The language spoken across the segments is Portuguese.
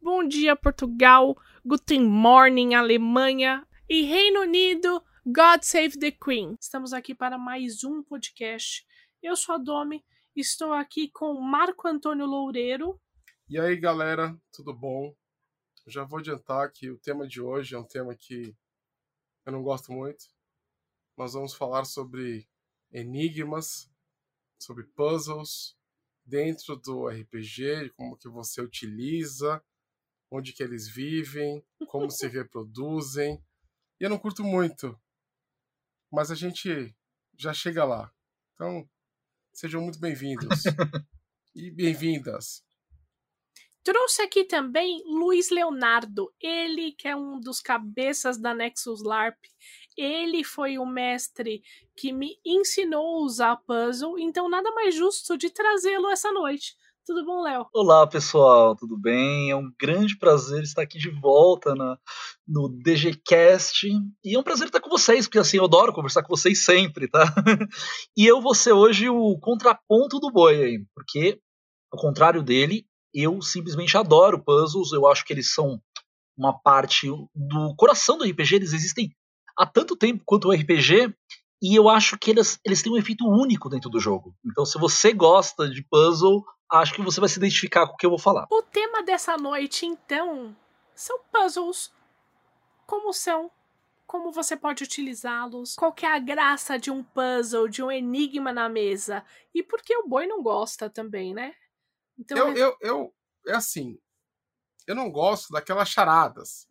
Bom dia, Portugal. Guten Morning, Alemanha. E Reino Unido, God Save the Queen. Estamos aqui para mais um podcast. Eu sou a Domi, estou aqui com Marco Antônio Loureiro. E aí, galera, tudo bom? Já vou adiantar que o tema de hoje é um tema que eu não gosto muito. Nós vamos falar sobre enigmas, sobre puzzles dentro do RPG, como que você utiliza, onde que eles vivem, como se reproduzem. E eu não curto muito, mas a gente já chega lá. Então, sejam muito bem-vindos e bem-vindas. Trouxe aqui também Luiz Leonardo, ele que é um dos cabeças da Nexus LARP. Ele foi o mestre que me ensinou a usar puzzle, então nada mais justo de trazê-lo essa noite. Tudo bom, Léo? Olá, pessoal, tudo bem? É um grande prazer estar aqui de volta na, no DGCast. E é um prazer estar com vocês, porque assim, eu adoro conversar com vocês sempre, tá? e eu vou ser hoje o contraponto do boi aí, porque, ao contrário dele, eu simplesmente adoro puzzles, eu acho que eles são uma parte do coração do RPG, eles existem há tanto tempo quanto o RPG, e eu acho que eles, eles têm um efeito único dentro do jogo. Então, se você gosta de puzzle, acho que você vai se identificar com o que eu vou falar. O tema dessa noite, então, são puzzles. Como são? Como você pode utilizá-los? Qual que é a graça de um puzzle, de um enigma na mesa? E por que o boi não gosta também, né? Então, eu, é... eu, eu, é assim, eu não gosto daquelas charadas.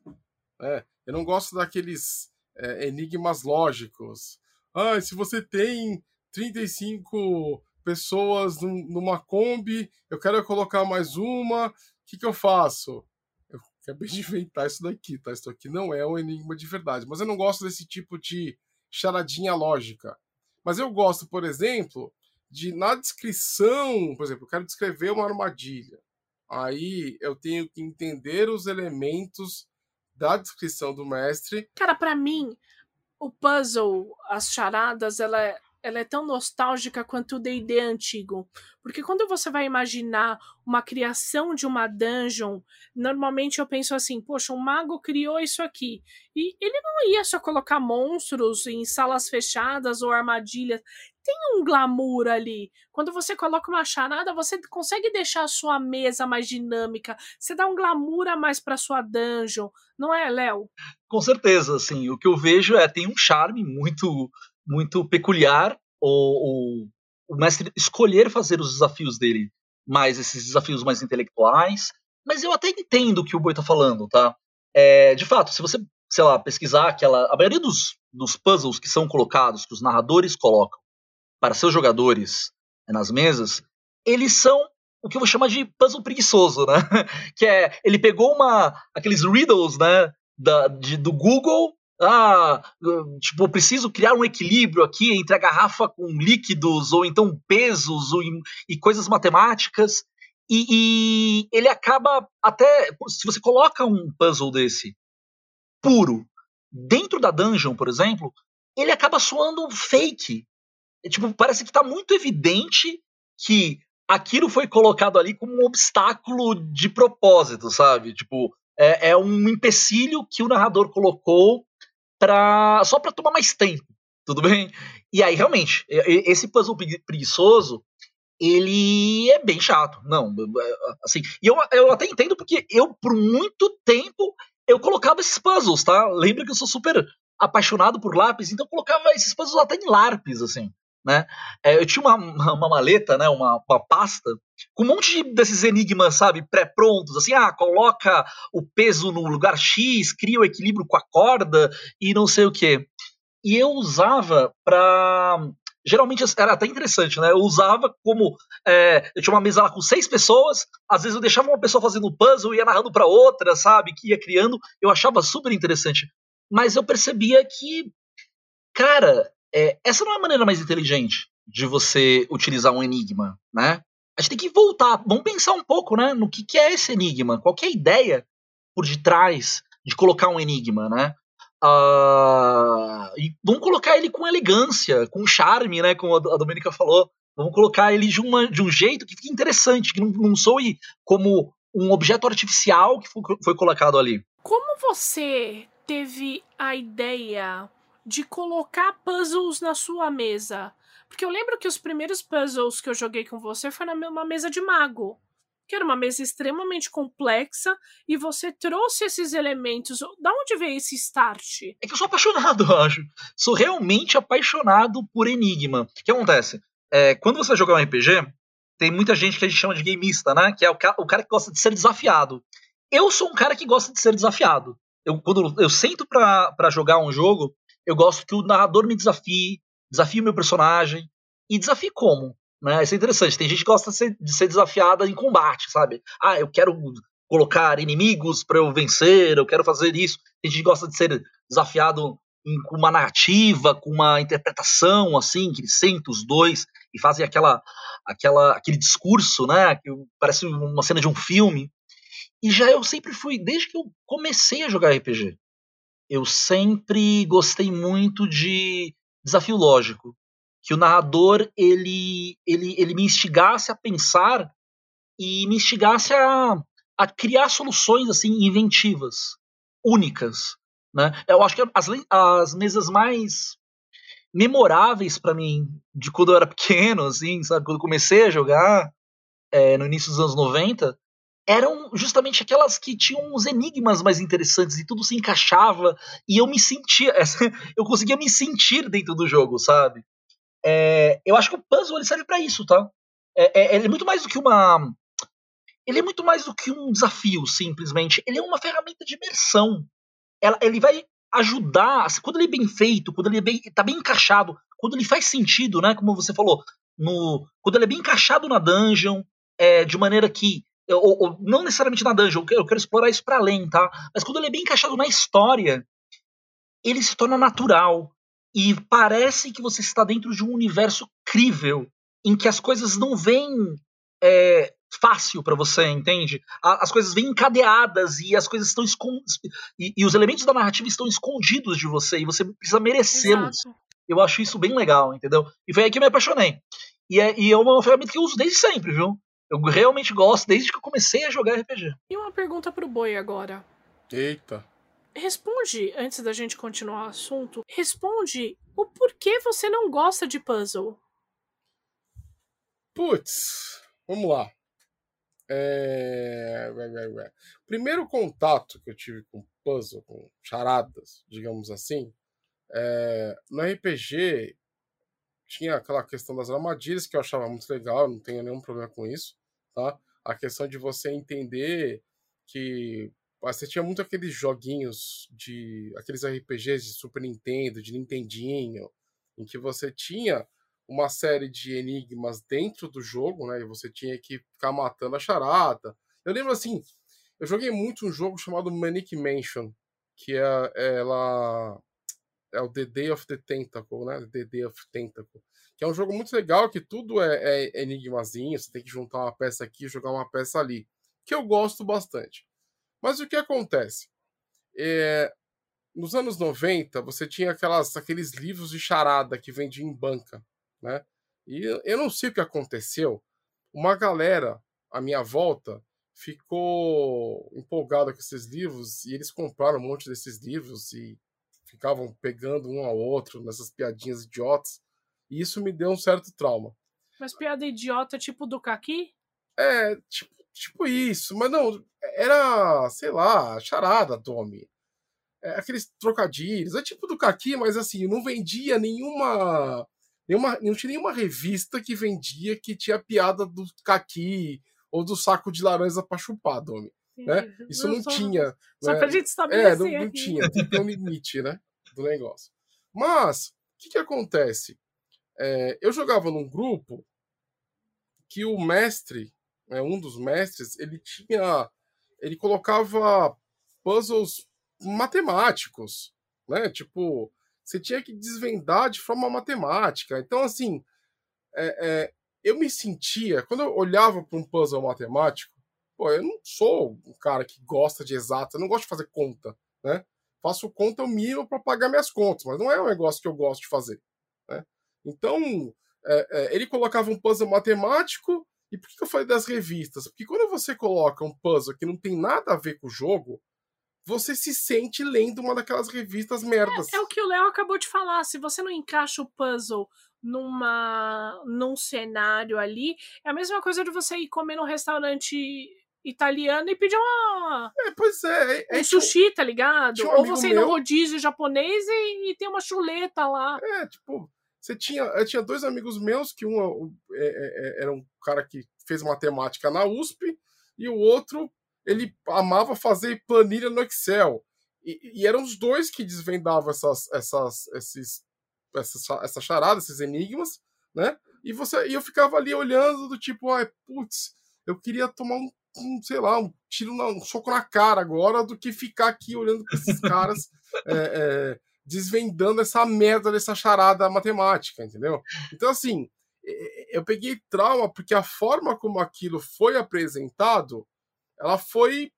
Né? Eu não gosto daqueles é, enigmas lógicos. Ah, se você tem 35 pessoas numa Kombi, eu quero colocar mais uma, o que, que eu faço? Eu acabei de inventar isso daqui, tá? Isso aqui não é um enigma de verdade. Mas eu não gosto desse tipo de charadinha lógica. Mas eu gosto, por exemplo, de na descrição, por exemplo, eu quero descrever uma armadilha. Aí eu tenho que entender os elementos da descrição do mestre. Cara, para mim, o puzzle, as charadas, ela é ela é tão nostálgica quanto o D&D antigo. Porque quando você vai imaginar uma criação de uma dungeon, normalmente eu penso assim, poxa, um mago criou isso aqui. E ele não ia só colocar monstros em salas fechadas ou armadilhas. Tem um glamour ali. Quando você coloca uma charada, você consegue deixar a sua mesa mais dinâmica. Você dá um glamour a mais para sua dungeon, não é, Léo? Com certeza, assim. O que eu vejo é tem um charme muito muito peculiar o, o, o mestre escolher fazer os desafios dele mais esses desafios mais intelectuais. Mas eu até entendo o que o Boi tá falando, tá? É, de fato, se você, sei lá, pesquisar aquela. A maioria dos, dos puzzles que são colocados, que os narradores colocam para seus jogadores né, nas mesas, eles são o que eu vou chamar de puzzle preguiçoso, né? que é, ele pegou uma aqueles riddles, né, da, de, do Google ah, tipo, eu preciso criar um equilíbrio aqui entre a garrafa com líquidos, ou então pesos, ou, e coisas matemáticas. E, e, ele acaba até. Se você coloca um puzzle desse puro dentro da dungeon, por exemplo, ele acaba soando fake. É, tipo, parece que está muito evidente que aquilo foi colocado ali como um obstáculo de propósito, sabe? Tipo, é, é um empecilho que o narrador colocou pra, só para tomar mais tempo, tudo bem? E aí, realmente, esse puzzle preguiçoso, ele é bem chato. Não, assim, e eu, eu até entendo porque eu, por muito tempo, eu colocava esses puzzles, tá? Lembra que eu sou super apaixonado por lápis, então eu colocava esses puzzles até em lápis, assim né? É, eu tinha uma, uma maleta, né, uma, uma pasta, com um monte de, desses enigmas, sabe, pré-prontos, assim, ah, coloca o peso no lugar X, cria o equilíbrio com a corda e não sei o que. E eu usava para geralmente era até interessante, né? Eu usava como. É, eu tinha uma mesa lá com seis pessoas, às vezes eu deixava uma pessoa fazendo puzzle, ia narrando para outra, sabe? Que ia criando. Eu achava super interessante. Mas eu percebia que, cara, é, essa não é a maneira mais inteligente de você utilizar um enigma, né? A gente tem que voltar, vamos pensar um pouco, né, no que, que é esse enigma, qual é a ideia por detrás de colocar um enigma, né? Uh, e vamos colocar ele com elegância, com charme, né? Como a Domenica falou. Vamos colocar ele de, uma, de um jeito que fique interessante, que não, não soe como um objeto artificial que foi, foi colocado ali. Como você teve a ideia de colocar puzzles na sua mesa? Porque eu lembro que os primeiros puzzles que eu joguei com você foi numa mesa de mago que era uma mesa extremamente complexa, e você trouxe esses elementos. Da onde veio esse start? É que eu sou apaixonado, eu acho. Sou realmente apaixonado por Enigma. O que acontece? É, quando você vai jogar um RPG, tem muita gente que a gente chama de gameista, né? Que é o, ca o cara que gosta de ser desafiado. Eu sou um cara que gosta de ser desafiado. Eu, quando eu sento para jogar um jogo, eu gosto que o narrador me desafie, desafie o meu personagem. E desafie como? Né? Isso é interessante. Tem gente que gosta de ser, de ser desafiada em combate, sabe? Ah, eu quero colocar inimigos para eu vencer, eu quero fazer isso. Tem gente que gosta de ser desafiado em, com uma narrativa, com uma interpretação, assim, que eles sentam os dois e fazem aquela, aquela, aquele discurso, né? Que parece uma cena de um filme. E já eu sempre fui, desde que eu comecei a jogar RPG, eu sempre gostei muito de desafio lógico que o narrador ele, ele, ele me instigasse a pensar e me instigasse a, a criar soluções assim inventivas, únicas, né? Eu acho que as, as mesas mais memoráveis para mim de quando eu era pequeno, assim, sabe, quando comecei a jogar é, no início dos anos 90, eram justamente aquelas que tinham uns enigmas mais interessantes e tudo se encaixava e eu me sentia, eu conseguia me sentir dentro do jogo, sabe? É, eu acho que o puzzle ele serve para isso, tá? É, é, ele é muito mais do que uma. Ele é muito mais do que um desafio, simplesmente. Ele é uma ferramenta de imersão. Ela, ele vai ajudar, quando ele é bem feito, quando ele é bem, tá bem encaixado, quando ele faz sentido, né? Como você falou, no, quando ele é bem encaixado na dungeon, é, de maneira que. Ou, ou, não necessariamente na dungeon, eu quero, explorar isso para além, tá? Mas quando ele é bem encaixado na história, ele se torna natural e parece que você está dentro de um universo crível em que as coisas não vêm é, fácil para você, entende? As coisas vêm encadeadas e as coisas estão escondidas e, e, os elementos da narrativa estão escondidos de você e você precisa merecê-los. Eu acho isso bem legal, entendeu? E foi aí que eu me apaixonei. E é, e é uma ferramenta que eu uso desde sempre, viu? Eu realmente gosto desde que eu comecei a jogar RPG. E uma pergunta pro Boi agora. Eita. Responde, antes da gente continuar o assunto, responde o porquê você não gosta de puzzle. Putz, vamos lá. É... Primeiro contato que eu tive com puzzle, com charadas, digamos assim, é... no RPG tinha aquela questão das armadilhas que eu achava muito legal, não tenho nenhum problema com isso, tá? A questão de você entender que você tinha muito aqueles joguinhos de. aqueles RPGs de Super Nintendo, de Nintendinho, em que você tinha uma série de enigmas dentro do jogo, né? E você tinha que ficar matando a charada. Eu lembro assim, eu joguei muito um jogo chamado Manic Mansion, que é ela é o The Day of the Tentacle, né? The Day of Tentacle. Que é um jogo muito legal, que tudo é, é enigmazinho, você tem que juntar uma peça aqui e jogar uma peça ali. Que eu gosto bastante. Mas o que acontece? É, nos anos 90, você tinha aquelas, aqueles livros de charada que vendiam em banca, né? E eu não sei o que aconteceu. Uma galera, à minha volta, ficou empolgada com esses livros e eles compraram um monte desses livros e ficavam pegando um ao outro nessas piadinhas idiotas. E isso me deu um certo trauma. Mas piada idiota tipo do Kaki? É, tipo, tipo isso. Mas não, era, sei lá, charada, Tommy. É, aqueles trocadilhos. É tipo do Kaki, mas assim, não vendia nenhuma. nenhuma não tinha nenhuma revista que vendia que tinha piada do Kaki ou do saco de laranja pra chupar, Domi. Né? Isso não, não só, tinha. Só né? pra gente estabelecer. É, não, não tinha. Tem que ter um limite, né? Do negócio. Mas, o que, que acontece? É, eu jogava num grupo que o mestre, né, um dos mestres, ele tinha. Ele colocava puzzles matemáticos, né? Tipo, você tinha que desvendar de forma matemática. Então, assim, é, é, eu me sentia, quando eu olhava para um puzzle matemático, pô, eu não sou um cara que gosta de exato, eu não gosto de fazer conta, né? Faço conta o mínimo para pagar minhas contas, mas não é um negócio que eu gosto de fazer, né? Então, é, é, ele colocava um puzzle matemático, e por que eu falei das revistas? Porque quando você coloca um puzzle que não tem nada a ver com o jogo, você se sente lendo uma daquelas revistas merdas. É, é o que o Léo acabou de falar. Se você não encaixa o puzzle numa num cenário ali, é a mesma coisa de você ir comer num restaurante italiano e pedir uma. É, pois é. é um sushi, tá ligado? Um Ou você ir no rodízio japonês e, e tem uma chuleta lá. É, tipo, você tinha. Eu tinha dois amigos meus, que um é, é, é, era um cara que fez matemática na USP, e o outro ele amava fazer planilha no Excel. E, e eram os dois que desvendavam essas, essas, esses, essas, essa charada, esses enigmas, né? E, você, e eu ficava ali olhando do tipo, ai, putz, eu queria tomar um, um, sei lá, um tiro, na, um soco na cara agora do que ficar aqui olhando para esses caras é, é, desvendando essa merda dessa charada matemática, entendeu? Então, assim, eu peguei trauma porque a forma como aquilo foi apresentado ela foi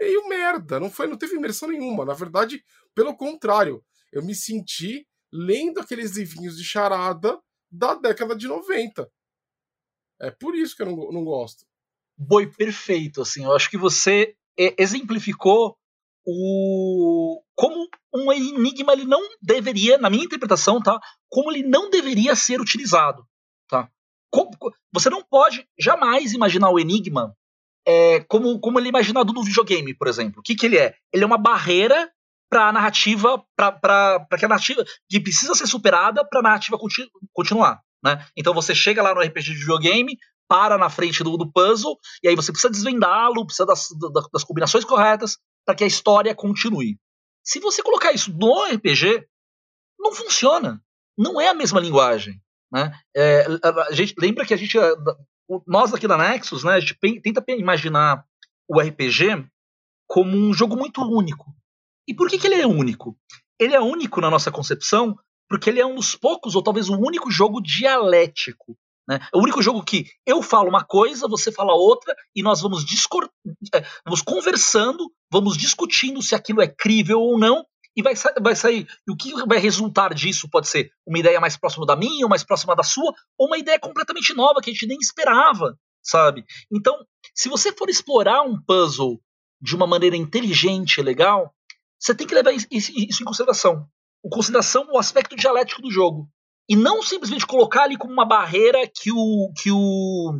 meio merda, não foi, não teve imersão nenhuma. Na verdade, pelo contrário, eu me senti lendo aqueles livrinhos de charada da década de 90. É por isso que eu não, não gosto. Boi perfeito, assim. Eu acho que você exemplificou o como um enigma ele não deveria, na minha interpretação, tá? Como ele não deveria ser utilizado, tá? Como, você não pode jamais imaginar o enigma é, como, como ele é imaginado no videogame, por exemplo. O que, que ele é? Ele é uma barreira para a narrativa, para que a narrativa que precisa ser superada para a narrativa continu, continuar. Né? Então você chega lá no RPG de videogame, para na frente do, do puzzle, e aí você precisa desvendá-lo, precisa das, das combinações corretas para que a história continue. Se você colocar isso no RPG, não funciona. Não é a mesma linguagem. Né? É, a, gente lembra que a gente nós aqui da Nexus, né, a gente tenta imaginar o RPG como um jogo muito único. E por que, que ele é único? Ele é único na nossa concepção porque ele é um dos poucos, ou talvez o único jogo dialético. Né? É o único jogo que eu falo uma coisa, você fala outra, e nós vamos, é, vamos conversando, vamos discutindo se aquilo é crível ou não, e vai, sa vai sair. E o que vai resultar disso pode ser uma ideia mais próxima da minha, ou mais próxima da sua, ou uma ideia completamente nova que a gente nem esperava, sabe? Então, se você for explorar um puzzle de uma maneira inteligente e legal, você tem que levar isso, em consideração. O consideração o aspecto dialético do jogo. E não simplesmente colocar ali como uma barreira que o, que o,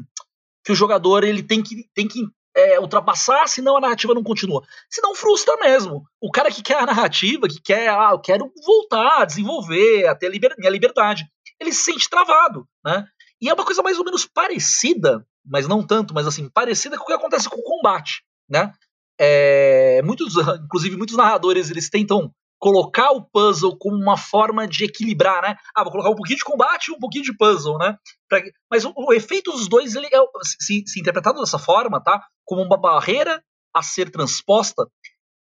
que o jogador ele tem que, tem que é, ultrapassar, senão a narrativa não continua. Senão frustra mesmo. O cara que quer a narrativa, que quer, ah, eu quero voltar, desenvolver, até a liber, minha liberdade, ele se sente travado, né? E é uma coisa mais ou menos parecida, mas não tanto, mas assim, parecida com o que acontece com o combate, né? É, muitos, inclusive muitos narradores, eles tentam colocar o puzzle como uma forma de equilibrar, né? Ah, vou colocar um pouquinho de combate e um pouquinho de puzzle, né? Pra, mas o, o, efeito dos dois, ele é, se, se interpretado dessa forma, tá? Como uma barreira a ser transposta,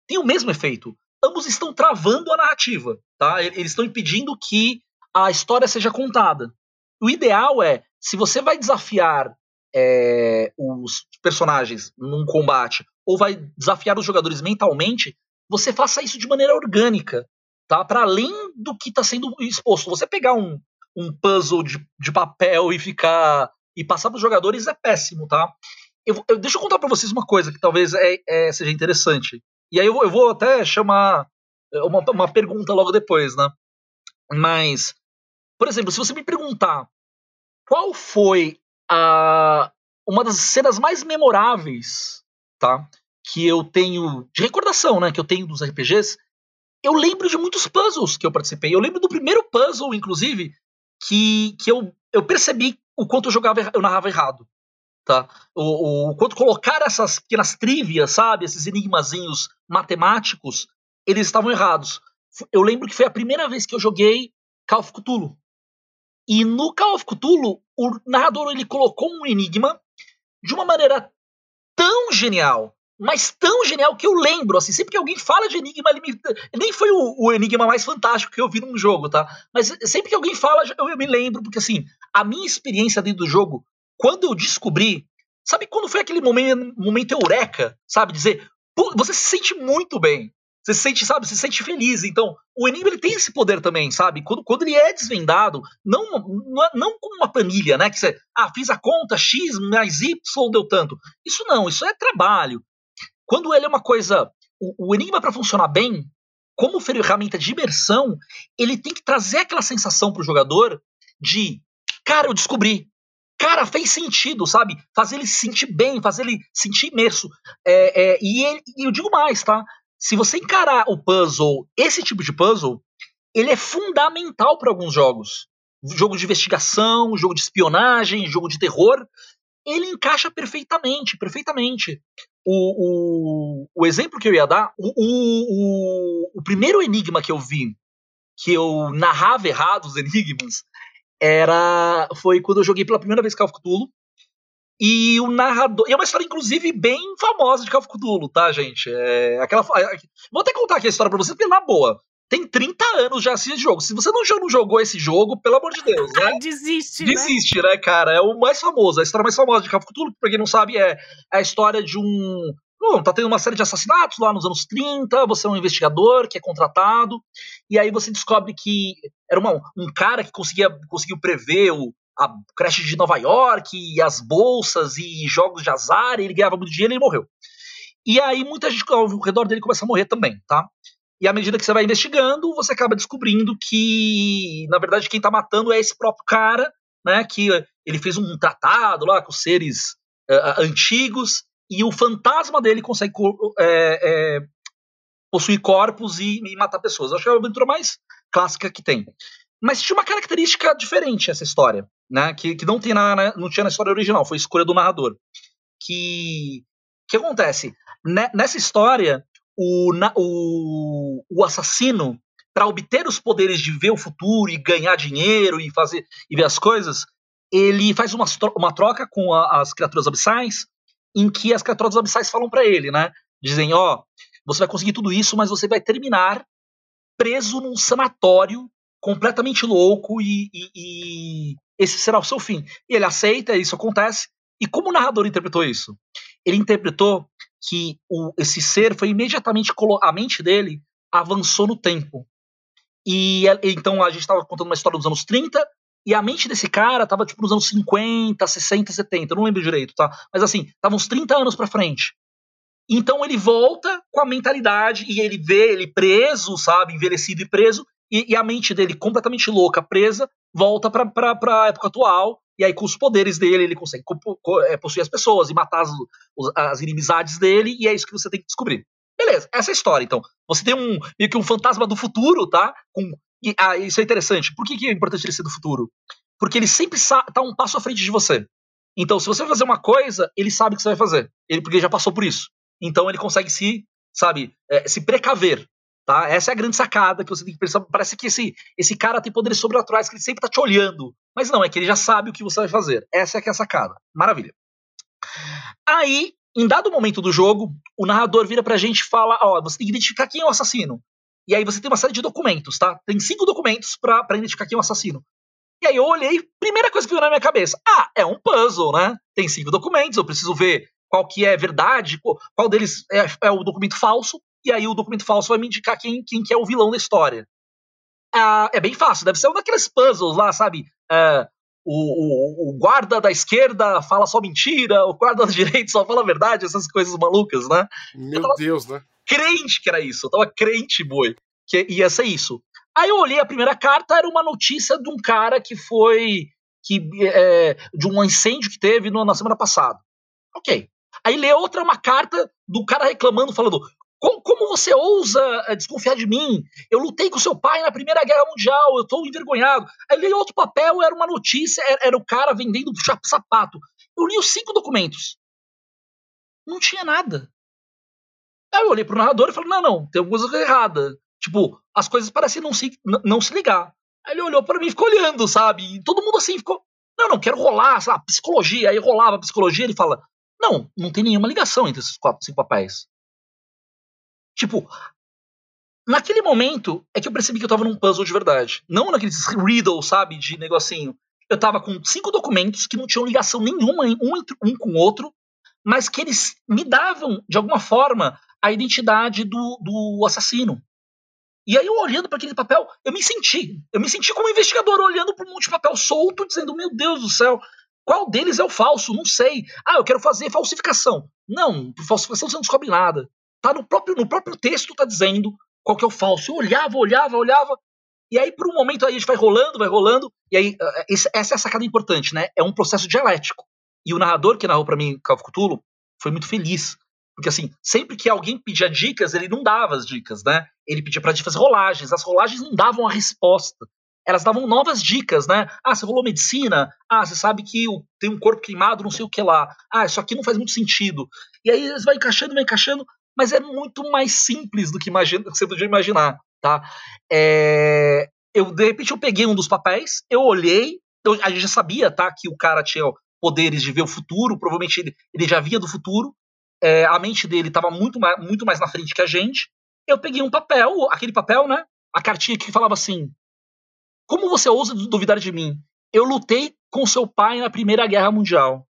tem o mesmo efeito. Ambos estão travando a narrativa, tá? Eles estão impedindo que a história seja contada. O ideal é, se você vai desafiar é, os personagens num combate ou vai desafiar os jogadores mentalmente, você faça isso de maneira orgânica, tá? Para além do que está sendo exposto. Você pegar um, um puzzle de, de papel e ficar e passar para os jogadores é péssimo, tá? Eu, eu, deixa eu contar para vocês uma coisa que talvez é, é, seja interessante. E aí eu, eu vou até chamar uma, uma pergunta logo depois, né? Mas, por exemplo, se você me perguntar qual foi a uma das cenas mais memoráveis, tá? Que eu tenho de recordação, né, que eu tenho dos RPGs, eu lembro de muitos puzzles que eu participei. Eu lembro do primeiro puzzle, inclusive, que, que eu, eu percebi o quanto eu jogava, eu narrava errado. Tá? O, o, quanto colocar essas pequenas trivias, sabe? Esses enigmazinhos matemáticos, eles estavam errados. Eu lembro que foi a primeira vez que eu joguei Call of Cthulhu. E no Call of Cthulhu, o narrador ele colocou um enigma de uma maneira tão genial, mas tão genial que eu lembro, assim, sempre que alguém fala de enigma, me, nem foi o, o, enigma mais fantástico que eu vi num jogo, tá? Mas sempre que alguém fala, eu, eu me lembro, porque assim, a minha experiência dentro do jogo, quando eu descobri, sabe quando foi aquele momento, momento eureka, sabe? Dizer, você se sente muito bem. Você se sente, sabe, você se sente feliz. Então, o enigma ele tem esse poder também, sabe? Quando, quando ele é desvendado, não, não, não como uma planilha, né? Que você, ah, fiz a conta, X mais Y deu tanto. Isso não, isso é trabalho. Quando ele é uma coisa. O, o enigma, para funcionar bem, como ferramenta de imersão, ele tem que trazer aquela sensação pro jogador de, cara, eu descobri. Cara, fez sentido, sabe? Fazer ele se sentir bem, fazer ele se sentir imerso. É, é, e, ele, e eu digo mais, tá? se você encarar o puzzle, esse tipo de puzzle, ele é fundamental para alguns jogos. Jogo de investigação, jogo de espionagem, jogo de terror, ele encaixa perfeitamente, perfeitamente. O, o, o exemplo que eu ia dar, o, o, o, primeiro enigma que eu vi, que eu narrava errado os enigmas, era foi quando eu joguei pela primeira vez Call Cthulhu, e o narrador. E é uma história, inclusive, bem famosa de Call Cthulhu, tá, gente? É aquela. Vou até contar aqui a história pra vocês, porque na boa. Tem 30 anos já assim esse jogo. Se você não, não jogou esse jogo, pelo amor de Deus, né? Desiste, Desiste, né? né, cara? É o mais famoso. A história mais famosa de Call of Cthulhu, pra quem não sabe, é a história de um. Bom, tá tendo uma série de assassinatos lá nos anos 30, você é um investigador que é contratado, e aí você descobre que era uma, um cara que conseguia, conseguiu prever o, a creche de Nova York, e as bolsas e jogos de azar, ele ganhava muito dinheiro e ele morreu. E aí muita gente ao redor dele começa a morrer também, tá? E à medida que você vai investigando, você acaba descobrindo que, na verdade, quem tá matando é esse próprio cara, né? Que ele fez um tratado lá com seres uh, antigos, e o fantasma dele consegue é, é, possuir corpos e, e, matar pessoas. Acho que é a aventura mais clássica que tem. Mas tinha uma característica diferente essa história né? Que, que não, tem na, não tinha na história original, foi escolha do narrador. Que que acontece? Nessa história, o, o, o assassino, para obter os poderes de ver o futuro e ganhar dinheiro e fazer e ver as coisas, ele faz uma, uma troca com a, as criaturas abissais, em que as criaturas abissais falam para ele, né? Dizem, ó, oh, você vai conseguir tudo isso, mas você vai terminar preso num sanatório completamente louco e, e, e, esse será o seu fim. E ele aceita, isso acontece. E como o narrador interpretou isso? Ele interpretou que o, esse ser foi imediatamente a mente dele avançou no tempo. E então a gente estava contando uma história dos anos 30 e a mente desse cara estava tipo nos anos 50, 60, 70, eu não lembro direito, tá? Mas assim, tava uns 30 anos para frente. Então ele volta com a mentalidade e ele vê ele preso, sabe, envelhecido e preso, e, e a mente dele completamente louca, presa, volta pra, pra época atual, e aí com os poderes dele ele consegue é, possuir as pessoas e matar as, as inimizades dele, e é isso que você tem que descobrir. Beleza, essa é a história, então. Você tem um meio que um fantasma do futuro, tá? Com, e, ah, isso é interessante. Por que, que é importante ele ser do futuro? Porque ele sempre tá um passo à frente de você. Então, se você vai fazer uma coisa, ele sabe o que você vai fazer. Ele, porque ele já passou por isso. Então ele consegue se, sabe, é, se precaver. Tá? Essa é a grande sacada que você tem que pensar. Parece que esse, esse cara tem poderes sobrenaturais que ele sempre tá te olhando. Mas não, é que ele já sabe o que você vai fazer. Essa é que é a sacada. Maravilha. Aí, em dado momento do jogo, o narrador vira pra gente e fala: Ó, você tem que identificar quem é o assassino. E aí você tem uma série de documentos, tá? Tem cinco documentos para identificar quem é o assassino. E aí eu olhei, primeira coisa que veio na minha cabeça: ah, é um puzzle, né? Tem cinco documentos, eu preciso ver qual que é verdade, qual deles é, é o documento falso e aí o documento falso vai me indicar quem, quem que é o vilão da história. Ah, é bem fácil, deve ser um daqueles puzzles lá, sabe? Ah, o, o, o, guarda da esquerda fala só mentira, o guarda da direita só fala a verdade, essas coisas malucas, né? Meu Deus, né? Crente que era isso, eu tava crente, boi, que ia ser isso. Aí eu olhei a primeira carta, era uma notícia de um cara que foi. que é, de um incêndio que teve no, na semana passada. Ok. Aí lê outra, uma carta do cara reclamando, falando: como, como, você ousa eh, desconfiar de mim? Eu lutei com seu pai na Primeira Guerra Mundial, eu estou envergonhado. Aí li outro papel, era uma notícia, era, era o cara vendendo sapato. Eu li os cinco documentos. Não tinha nada. Aí eu olhei pro narrador e falei: não, não, tem alguma coisa errada. Tipo, as coisas parecem não se, não se ligar. Aí ele olhou para mim e ficou olhando, sabe? E todo mundo assim ficou. Não, não, quero rolar, sabe? Psicologia. Aí rolava psicologia. Ele fala: Não, não tem nenhuma ligação entre esses quatro, cinco papéis. Tipo, naquele momento é que eu percebi que eu tava num puzzle de verdade. Não naqueles riddle, sabe? De negocinho. Eu tava com cinco documentos que não tinham ligação nenhuma um, um com o outro, mas que eles me davam, de alguma forma, a identidade do, do assassino. E aí, eu olhando para aquele papel, eu me senti. Eu me senti como um investigador olhando para um monte de papel solto, dizendo: Meu Deus do céu, qual deles é o falso? Não sei. Ah, eu quero fazer falsificação. Não, por falsificação você não descobre nada. Tá no próprio, no próprio texto, tá dizendo qual que é o falso. Eu olhava, olhava, olhava. E aí, por um momento, aí a gente vai rolando, vai rolando. E aí, eh, essa é a sacada importante, né? É um processo dialético. E o narrador que narrou para mim Calvo Cthulhu foi muito feliz. Porque, assim, sempre que alguém pedia dicas, ele não dava as dicas, né? Ele pedia pra gente fazer rolagens. As rolagens não davam a resposta. Elas davam novas dicas, né? Ah, você rolou medicina. Ah, você sabe que tem um corpo queimado, não sei o que lá. Ah, isso aqui não faz muito sentido. E aí eles vai encaixando, vai encaixando, mas é muito mais simples do que, você podia imaginar, tá? É... Eu, de repente, eu peguei um dos papéis, eu olhei, eu, a gente já sabia, tá, que o cara tinha poderes de ver o futuro, provavelmente ele, ele já via do futuro, é, a mente dele estava muito mais, muito mais na frente que a gente. Eu peguei um papel, aquele papel, né? A cartinha que falava assim: Como você ousa duvidar de mim? Eu lutei com seu pai na Primeira Guerra Mundial.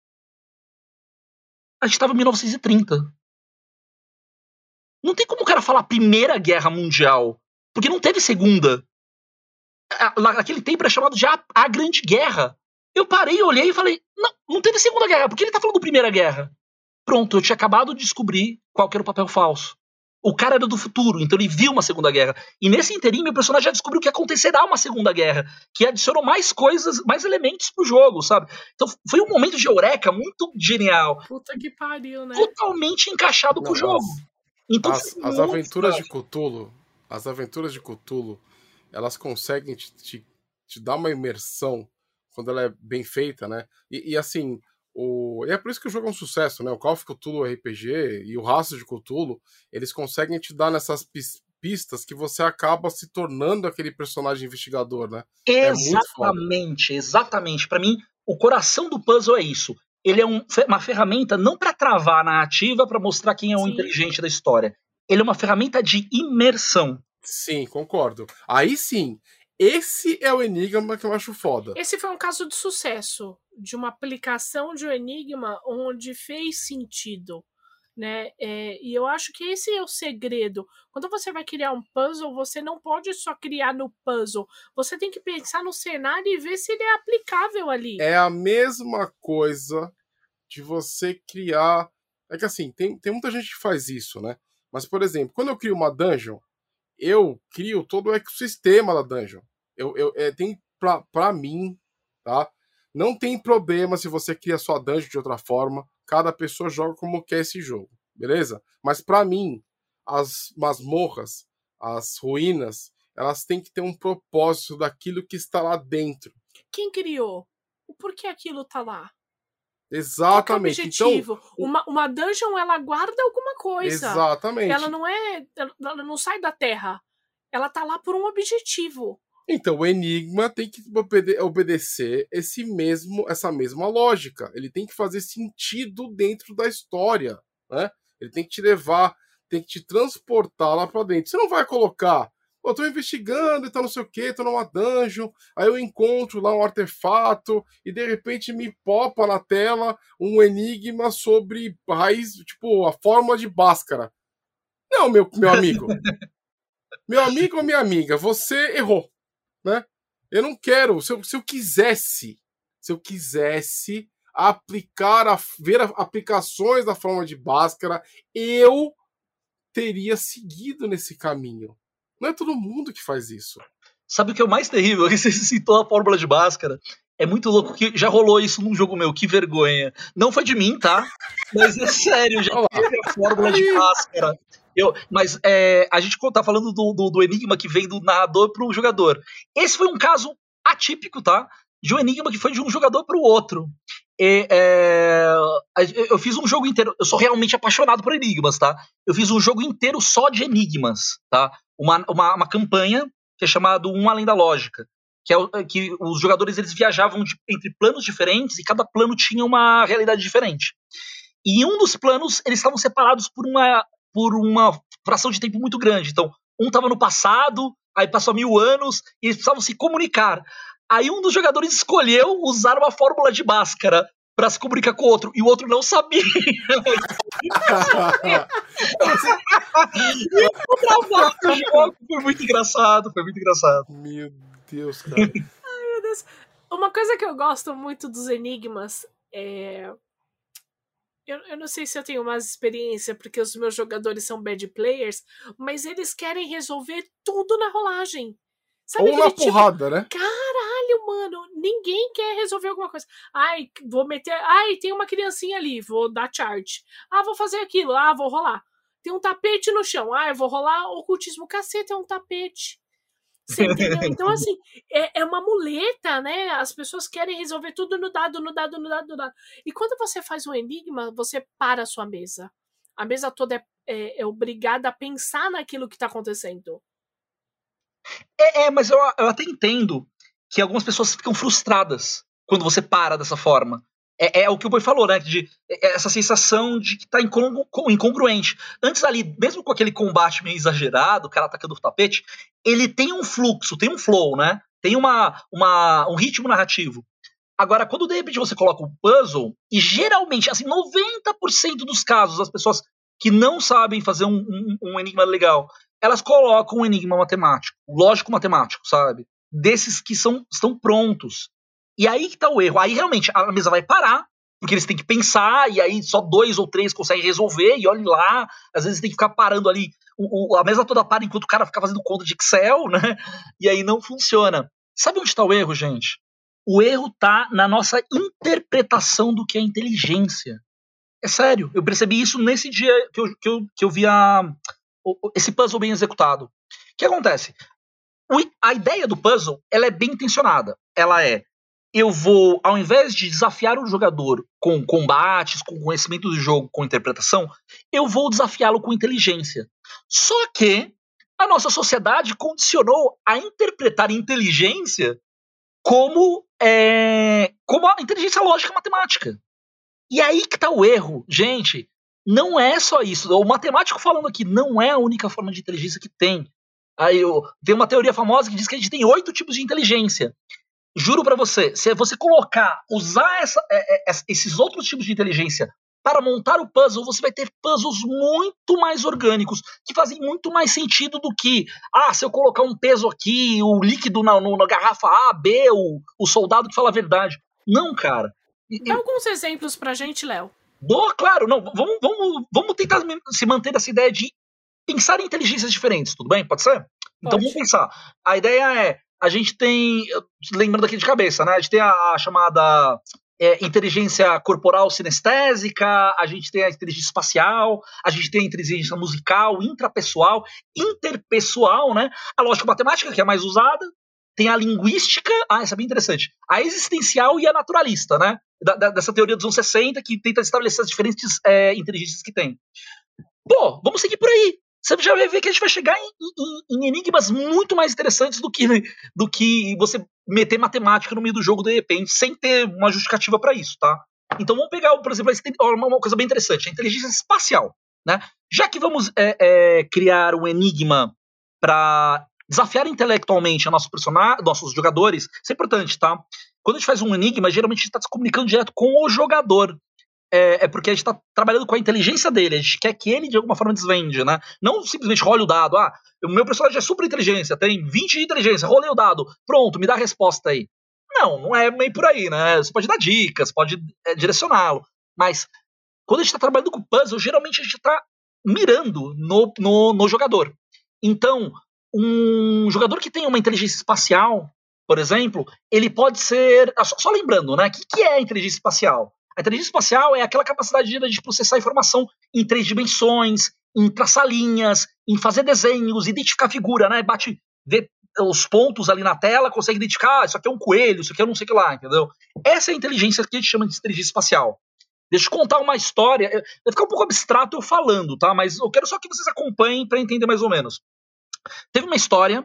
A gente estava em 1930. Não tem como o cara falar Primeira Guerra Mundial, porque não teve Segunda. Naquele tempo era chamado de a, a Grande Guerra. Eu parei, olhei e falei: Não, não teve Segunda Guerra, por que ele tá falando Primeira Guerra? Pronto, eu tinha acabado de descobrir qual era o papel falso. O cara era do futuro, então ele viu uma Segunda Guerra. E nesse interim, meu personagem já descobriu que acontecerá uma Segunda Guerra, que adicionou mais coisas, mais elementos pro jogo, sabe? Então foi um momento de eureka muito genial. Puta que pariu, né? Totalmente encaixado com o jogo. Então, as, as aventuras de Cthulhu, as aventuras de Cthulhu, elas conseguem te, te, te, dar uma imersão quando ela é bem feita, né? E, e assim, o... E é por isso que o jogo é um sucesso, né? O Call of Cthulhu RPG e o Rastro de Cthulhu, eles conseguem te dar nessas pistas que você acaba se tornando aquele personagem investigador, né? Exatamente, é exatamente. Para mim, o coração do puzzle é isso. Ele é um, uma ferramenta não para travar a narrativa, para mostrar quem é o inteligente da história. Ele é uma ferramenta de imersão. Sim, concordo. Aí sim, esse é o enigma que eu acho foda. Esse foi um caso de sucesso, de uma aplicação de um enigma onde fez sentido. Né? É, e eu acho que esse é o segredo. Quando você vai criar um puzzle, você não pode só criar no puzzle. Você tem que pensar no cenário e ver se ele é aplicável ali. É a mesma coisa de você criar. É que assim, tem, tem muita gente que faz isso, né? Mas, por exemplo, quando eu crio uma dungeon, eu crio todo o ecossistema da dungeon. Eu, eu, é, tem pra, pra mim, tá? Não tem problema se você cria sua dungeon de outra forma. Cada pessoa joga como quer esse jogo, beleza? Mas para mim, as masmorras, as ruínas, elas têm que ter um propósito daquilo que está lá dentro. Quem criou? O porquê aquilo tá lá? Exatamente. É o então, objetivo? Então, uma, uma dungeon, ela guarda alguma coisa. Exatamente. Ela não é. Ela não sai da terra. Ela tá lá por um objetivo. Então o enigma tem que obedecer esse mesmo, essa mesma lógica. Ele tem que fazer sentido dentro da história, né? Ele tem que te levar, tem que te transportar lá para dentro. Você não vai colocar eu tô investigando e tá não sei o que, tô numa dungeon, aí eu encontro lá um artefato e de repente me popa na tela um enigma sobre raiz, tipo, a forma de Bhaskara. Não, meu, meu amigo. meu amigo ou minha amiga, você errou, né? Eu não quero, se eu, se eu quisesse, se eu quisesse aplicar, a, ver a, aplicações da forma de Bhaskara, eu teria seguido nesse caminho. Não é todo mundo que faz isso. Sabe o que é o mais terrível? Você citou a fórmula de Bhaskara. É muito louco que já rolou isso num jogo meu, que vergonha. Não foi de mim, tá? Mas é sério, já teve a fórmula de Bhaskara. Eu, mas é, a gente tá falando do, do, do, enigma que vem do narrador pro jogador. Esse foi um caso atípico, tá? De um enigma que foi de um jogador pro outro. E, é, eu fiz um jogo inteiro. Eu sou realmente apaixonado por enigmas, tá? Eu fiz um jogo inteiro só de enigmas, tá? uma, uma, uma campanha que é chamado Um Além da Lógica, que, é, que os jogadores eles viajavam de, entre planos diferentes e cada plano tinha uma realidade diferente. E em um dos planos eles estavam separados por uma, por uma fração de tempo muito grande. Então, um estava no passado, aí passou mil anos e eles precisavam se comunicar. Aí um dos jogadores escolheu usar uma fórmula de máscara para se comunicar com o outro e o outro não sabia. foi muito engraçado, foi muito engraçado. Meu Deus, cara. Ai, meu Deus. Uma coisa que eu gosto muito dos enigmas é. Eu, eu não sei se eu tenho mais experiência porque os meus jogadores são bad players, mas eles querem resolver tudo na rolagem. Sabe Ou na tipo, porrada, né? Caralho, mano, ninguém quer resolver alguma coisa. Ai, vou meter. Ai, tem uma criancinha ali, vou dar charge. Ah, vou fazer aquilo. Ah, vou rolar. Tem um tapete no chão. Ah, eu vou rolar ocultismo. Caceta, é um tapete. Você entendeu? Então, assim, é, é uma muleta, né? As pessoas querem resolver tudo no dado, no dado, no dado, no dado. E quando você faz um enigma, você para a sua mesa. A mesa toda é, é, é obrigada a pensar naquilo que está acontecendo. É, é mas eu, eu até entendo que algumas pessoas ficam frustradas quando você para dessa forma. É, é, o que o Boi falou, né? De é, é essa sensação de que tá incongruente. Antes ali, mesmo com aquele combate meio exagerado, o cara atacando o tapete, ele tem um fluxo, tem um flow, né? Tem uma, uma, um ritmo narrativo. Agora, quando de repente você coloca um puzzle, e geralmente, assim, 90% dos casos, as pessoas que não sabem fazer um, um, um enigma legal, elas colocam um enigma matemático, lógico matemático, sabe? Desses que são, estão prontos. E aí que tá o erro. Aí realmente a mesa vai parar, porque eles têm que pensar, e aí só dois ou três conseguem resolver, e olhe lá, às vezes tem que ficar parando ali, o, o, a mesa toda para enquanto o cara fica fazendo conta de Excel, né? E aí não funciona. Sabe onde está o erro, gente? O erro tá na nossa interpretação do que é inteligência. É sério, eu percebi isso nesse dia que eu, que eu, que eu vi a, esse puzzle bem executado. O que acontece? a ideia do puzzle ela é bem intencionada. Ela é eu vou, ao invés de desafiar o jogador com combates, com conhecimento do jogo, com interpretação, eu vou desafiá-lo com inteligência. Só que a nossa sociedade condicionou a interpretar inteligência como, é, como a inteligência lógica matemática. E aí que está o erro. Gente, não é só isso. O matemático falando aqui não é a única forma de inteligência que tem. Aí eu, tem uma teoria famosa que diz que a gente tem oito tipos de inteligência. Juro para você, se você colocar, usar essa, é, é, esses outros tipos de inteligência para montar o puzzle, você vai ter puzzles muito mais orgânicos, que fazem muito mais sentido do que, ah, se eu colocar um peso aqui, o líquido na, no, na garrafa A, B, o, o soldado que fala a verdade. Não, cara. Dá alguns exemplos pra gente, Léo. Dou, claro, não. Vamos, vamos, vamos tentar se manter nessa ideia de pensar em inteligências diferentes, tudo bem? Pode ser? Então Pode. vamos pensar. A ideia é, a gente tem, lembrando aqui de cabeça, né? A gente tem a, a chamada é, inteligência corporal sinestésica, a gente tem a inteligência espacial, a gente tem a inteligência musical, intrapessoal, interpessoal, né? A lógica matemática, que é mais usada, tem a linguística, ah, essa é bem interessante, a existencial e a naturalista, né? Da, da, dessa teoria dos anos 60 que tenta estabelecer as diferentes é, inteligências que tem. Pô, vamos seguir por aí. Você já vai ver que a gente vai chegar em, em, em, enigmas muito mais interessantes do que, do que você meter matemática no meio do jogo de repente, sem ter uma justificativa para isso, tá? Então vamos pegar, por exemplo, uma coisa bem interessante, a inteligência espacial. Né? Já que vamos é, é, criar um enigma para desafiar intelectualmente nosso nossos jogadores, isso é importante, tá? Quando a gente faz um enigma, geralmente a gente está se comunicando direto com o jogador. É, é, porque a gente está trabalhando com a inteligência dele, a gente quer que ele de alguma forma desvende, né? Não simplesmente role o dado, ah, o meu personagem é super inteligência, tem 20 de inteligência, rolei o dado, pronto, me dá a resposta aí. Não, não é meio por aí, né? Você pode dar dicas, pode é, direcioná-lo, mas quando a gente está trabalhando com puzzle, geralmente a gente está mirando no, no, no jogador. Então, um jogador que tem uma inteligência espacial, por exemplo, ele pode ser. Só, lembrando, né? O que, que é inteligência espacial? A inteligência espacial é aquela capacidade de processar informação em três dimensões, em traçar linhas, em fazer desenhos, identificar figura, né? Bate, vê os pontos ali na tela, consegue identificar, ah, isso aqui é um coelho, isso aqui é não sei o que lá, entendeu? Essa é a inteligência que a gente chama de inteligência espacial. Deixa eu contar uma história. Vai ficar um pouco abstrato eu falando, tá? Mas eu quero só que vocês acompanhem para entender mais ou menos. Teve uma história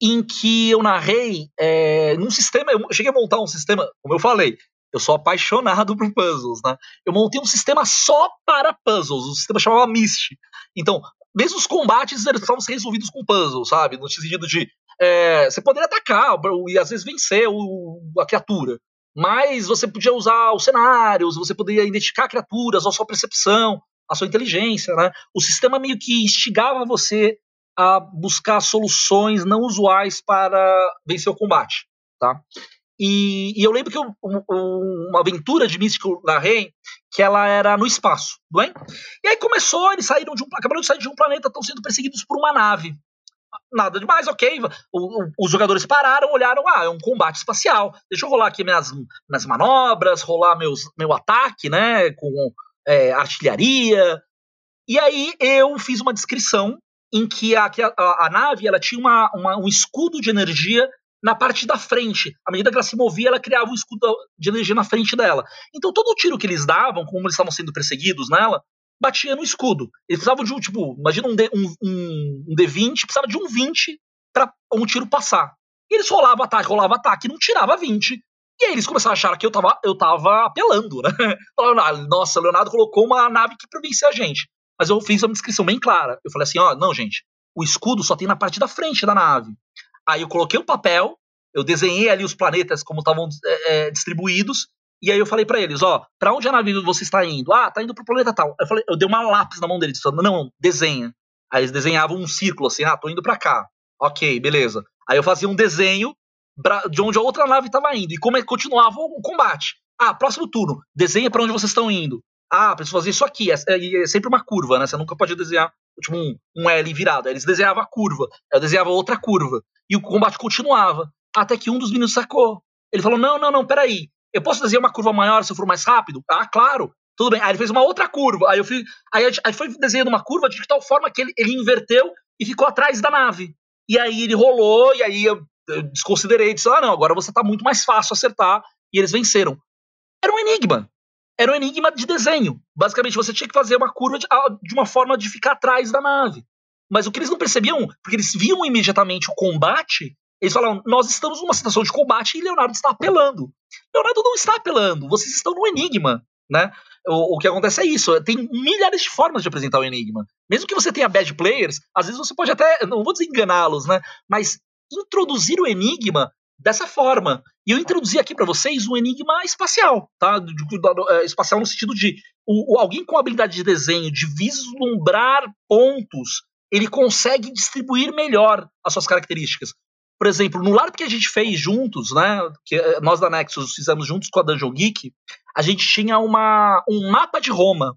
em que eu narrei é, num sistema. Eu cheguei a montar um sistema, como eu falei, eu sou apaixonado por puzzles, né? Eu montei um sistema só para puzzles, um sistema chamava Mist. Então, mesmo os combates eles estavam resolvidos com puzzles, sabe? No sentido de é, você poderia atacar e às vezes vencer o, a criatura, mas você podia usar os cenários, você poderia identificar criaturas, a sua percepção, a sua inteligência, né? O sistema meio que instigava você a buscar soluções não usuais para vencer o combate, tá? E, e eu lembro que eu, um, uma aventura de Místico Rei, que ela era no espaço, não é? E aí começou, eles saíram de um, acabaram de sair de um planeta, estão sendo perseguidos por uma nave. Nada demais, ok. O, o, os jogadores pararam, olharam, ah, é um combate espacial. Deixa eu rolar aqui minhas, minhas manobras, rolar meus, meu ataque, né, com é, artilharia. E aí eu fiz uma descrição em que a, a, a nave ela tinha uma, uma, um escudo de energia na parte da frente. À medida que ela se movia, ela criava um escudo de energia na frente dela. Então todo o tiro que eles davam, como eles estavam sendo perseguidos nela, batia no escudo. Eles precisavam de um, tipo, imagina um, D, um, um, um D20, precisava de um 20 para um tiro passar. E eles rolavam ataque, rolavam ataque, não tirava 20. E aí eles começaram a achar que eu tava, eu tava apelando, né? Falaram, nossa, Leonardo colocou uma nave que pra vencer a gente. Mas eu fiz uma descrição bem clara. Eu falei assim, ó, não, gente, o escudo só tem na parte da frente da nave. Aí eu coloquei um papel, eu desenhei ali os planetas como estavam é, é, distribuídos, e aí eu falei para eles, ó, para onde a nave você está indo? Ah, tá indo pro planeta tal. Eu falei, eu dei uma lápis na mão deles, falando, não, desenha. Aí eles desenhavam um círculo assim, ah, tô indo para cá. Ok, beleza. Aí eu fazia um desenho de onde a outra nave estava indo e como é que continuava o combate. Ah, próximo turno, desenha para onde vocês estão indo. Ah, preciso fazer isso aqui. É, é, é, sempre uma curva, né? Você nunca pode desenhar tipo um, um L virado. Aí eles desenhavam a curva, eu desenhava outra curva. E o combate continuava. Até que um dos meninos sacou. Ele falou: Não, não, não, peraí. Eu posso desenhar uma curva maior se eu for mais rápido? Ah, claro. Tudo bem. Aí ele fez uma outra curva. Aí eu fui. Aí, aí foi desenhando uma curva de tal forma que ele, ele inverteu e ficou atrás da nave. E aí ele rolou, e aí eu, eu desconsiderei. Disse: Ah, não, agora você tá muito mais fácil acertar. E eles venceram. Era um enigma era um enigma de desenho. Basicamente, você tinha que fazer uma curva de, de, uma forma de ficar atrás da nave. Mas o que eles não percebiam, porque eles viam imediatamente o combate, eles falavam: Nós estamos numa situação de combate e Leonardo está apelando. Leonardo não está apelando, vocês estão no enigma. Né? O, o que acontece é isso: tem milhares de formas de apresentar o enigma. Mesmo que você tenha bad players, às vezes você pode até, não vou dizer enganá-los, né? mas introduzir o enigma dessa forma. E eu introduzi aqui para vocês um enigma espacial, tá? É, espacial no sentido de o, o, alguém com habilidade de desenho, de vislumbrar pontos, ele consegue distribuir melhor as suas características. Por exemplo, no LARP que a gente fez juntos, né, que é, nós da Nexus fizemos juntos com a Dungeon Geek, a gente tinha uma, um mapa de Roma.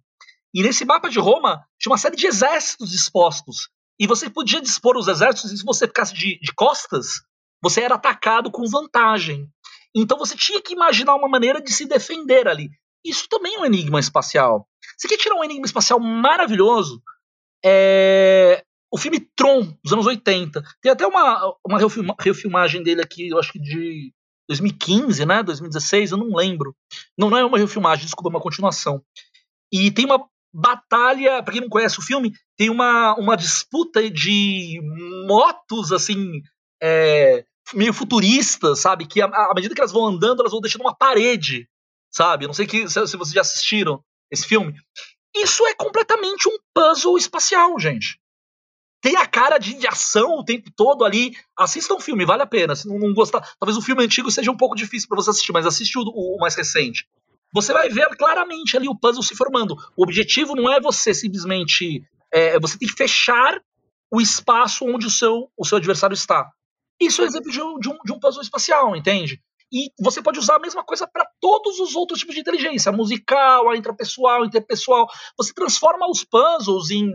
E nesse mapa de Roma tinha uma série de exércitos dispostos. E você podia dispor os exércitos e se você ficasse de, de costas, você era atacado com vantagem. Então você tinha que imaginar uma maneira de se defender ali. Isso também é um enigma espacial. Você quer tirar um enigma espacial maravilhoso? É... O filme Tron, dos anos 80. Tem até uma, uma refilma, refilmagem dele aqui, eu acho que de 2015, né? 2016, eu não lembro. Não, não é uma refilmagem, desculpa, é uma continuação. E tem uma batalha, para quem não conhece o filme, tem uma, uma disputa de motos, assim, é, meio futuristas, sabe? Que à medida que elas vão andando, elas vão deixando uma parede, sabe? Não sei que, se, se vocês já assistiram esse filme. Isso é completamente um puzzle espacial, gente. Tem a cara de, de ação o tempo todo ali. Assista um filme, vale a pena. Se não, não gostar, talvez o filme antigo seja um pouco difícil para você assistir, mas assiste o, o mais recente. Você vai ver claramente ali o puzzle se formando. O objetivo não é você simplesmente. É, você tem que fechar o espaço onde o seu, o seu adversário está. Isso é exemplo de um, de um, de um puzzle espacial, entende? E você pode usar a mesma coisa para todos os outros tipos de inteligência, a musical, a intrapessoal, a interpessoal. Você transforma os puzzles em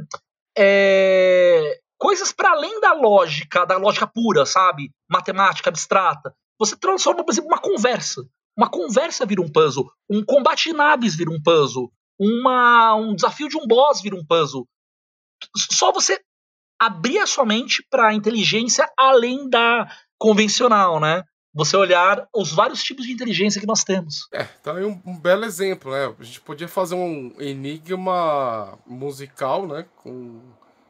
é, coisas para além da lógica, da lógica pura, sabe? Matemática abstrata. Você transforma, por exemplo, uma conversa. Uma conversa vira um puzzle. Um combate de naves vira um puzzle. Uma, um desafio de um boss vira um puzzle. Só você abrir a sua mente para a inteligência além da convencional, né? Você olhar os vários tipos de inteligência que nós temos. É, então é um, um belo exemplo, né? A gente podia fazer um enigma musical, né? Com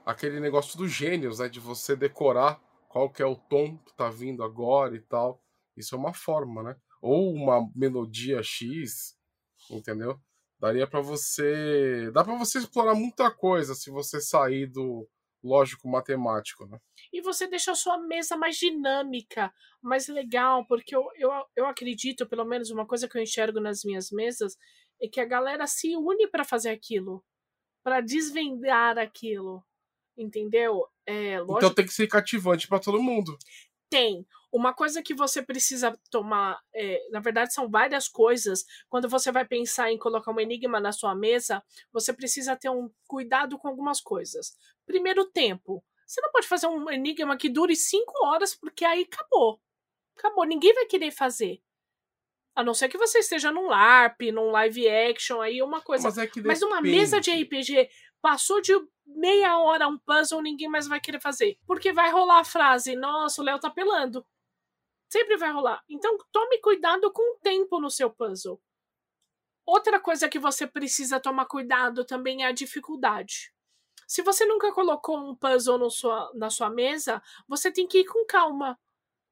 aquele negócio dos gênios, né? De você decorar qual que é o tom que tá vindo agora e tal. Isso é uma forma, né? Ou uma melodia X, entendeu? Daria para você, dá para você explorar muita coisa se você sair do lógico matemático, né? E você deixa a sua mesa mais dinâmica, mais legal, porque eu, eu, eu acredito, pelo menos uma coisa que eu enxergo nas minhas mesas, é que a galera se une para fazer aquilo, para desvendar aquilo, entendeu? É, lógico... Então tem que ser cativante para todo mundo. Tem. Uma coisa que você precisa tomar, é, na verdade, são várias coisas. Quando você vai pensar em colocar um enigma na sua mesa, você precisa ter um cuidado com algumas coisas. Primeiro, tempo. Você não pode fazer um enigma que dure cinco horas, porque aí acabou. Acabou. Ninguém vai querer fazer. A não ser que você esteja num LARP, num live action, aí uma coisa. Mas, é Mas uma mesa de RPG passou de meia hora um puzzle, ninguém mais vai querer fazer. Porque vai rolar a frase: Nossa, o Léo tá pelando. Sempre vai rolar. Então tome cuidado com o tempo no seu puzzle. Outra coisa que você precisa tomar cuidado também é a dificuldade. Se você nunca colocou um puzzle sua, na sua mesa, você tem que ir com calma.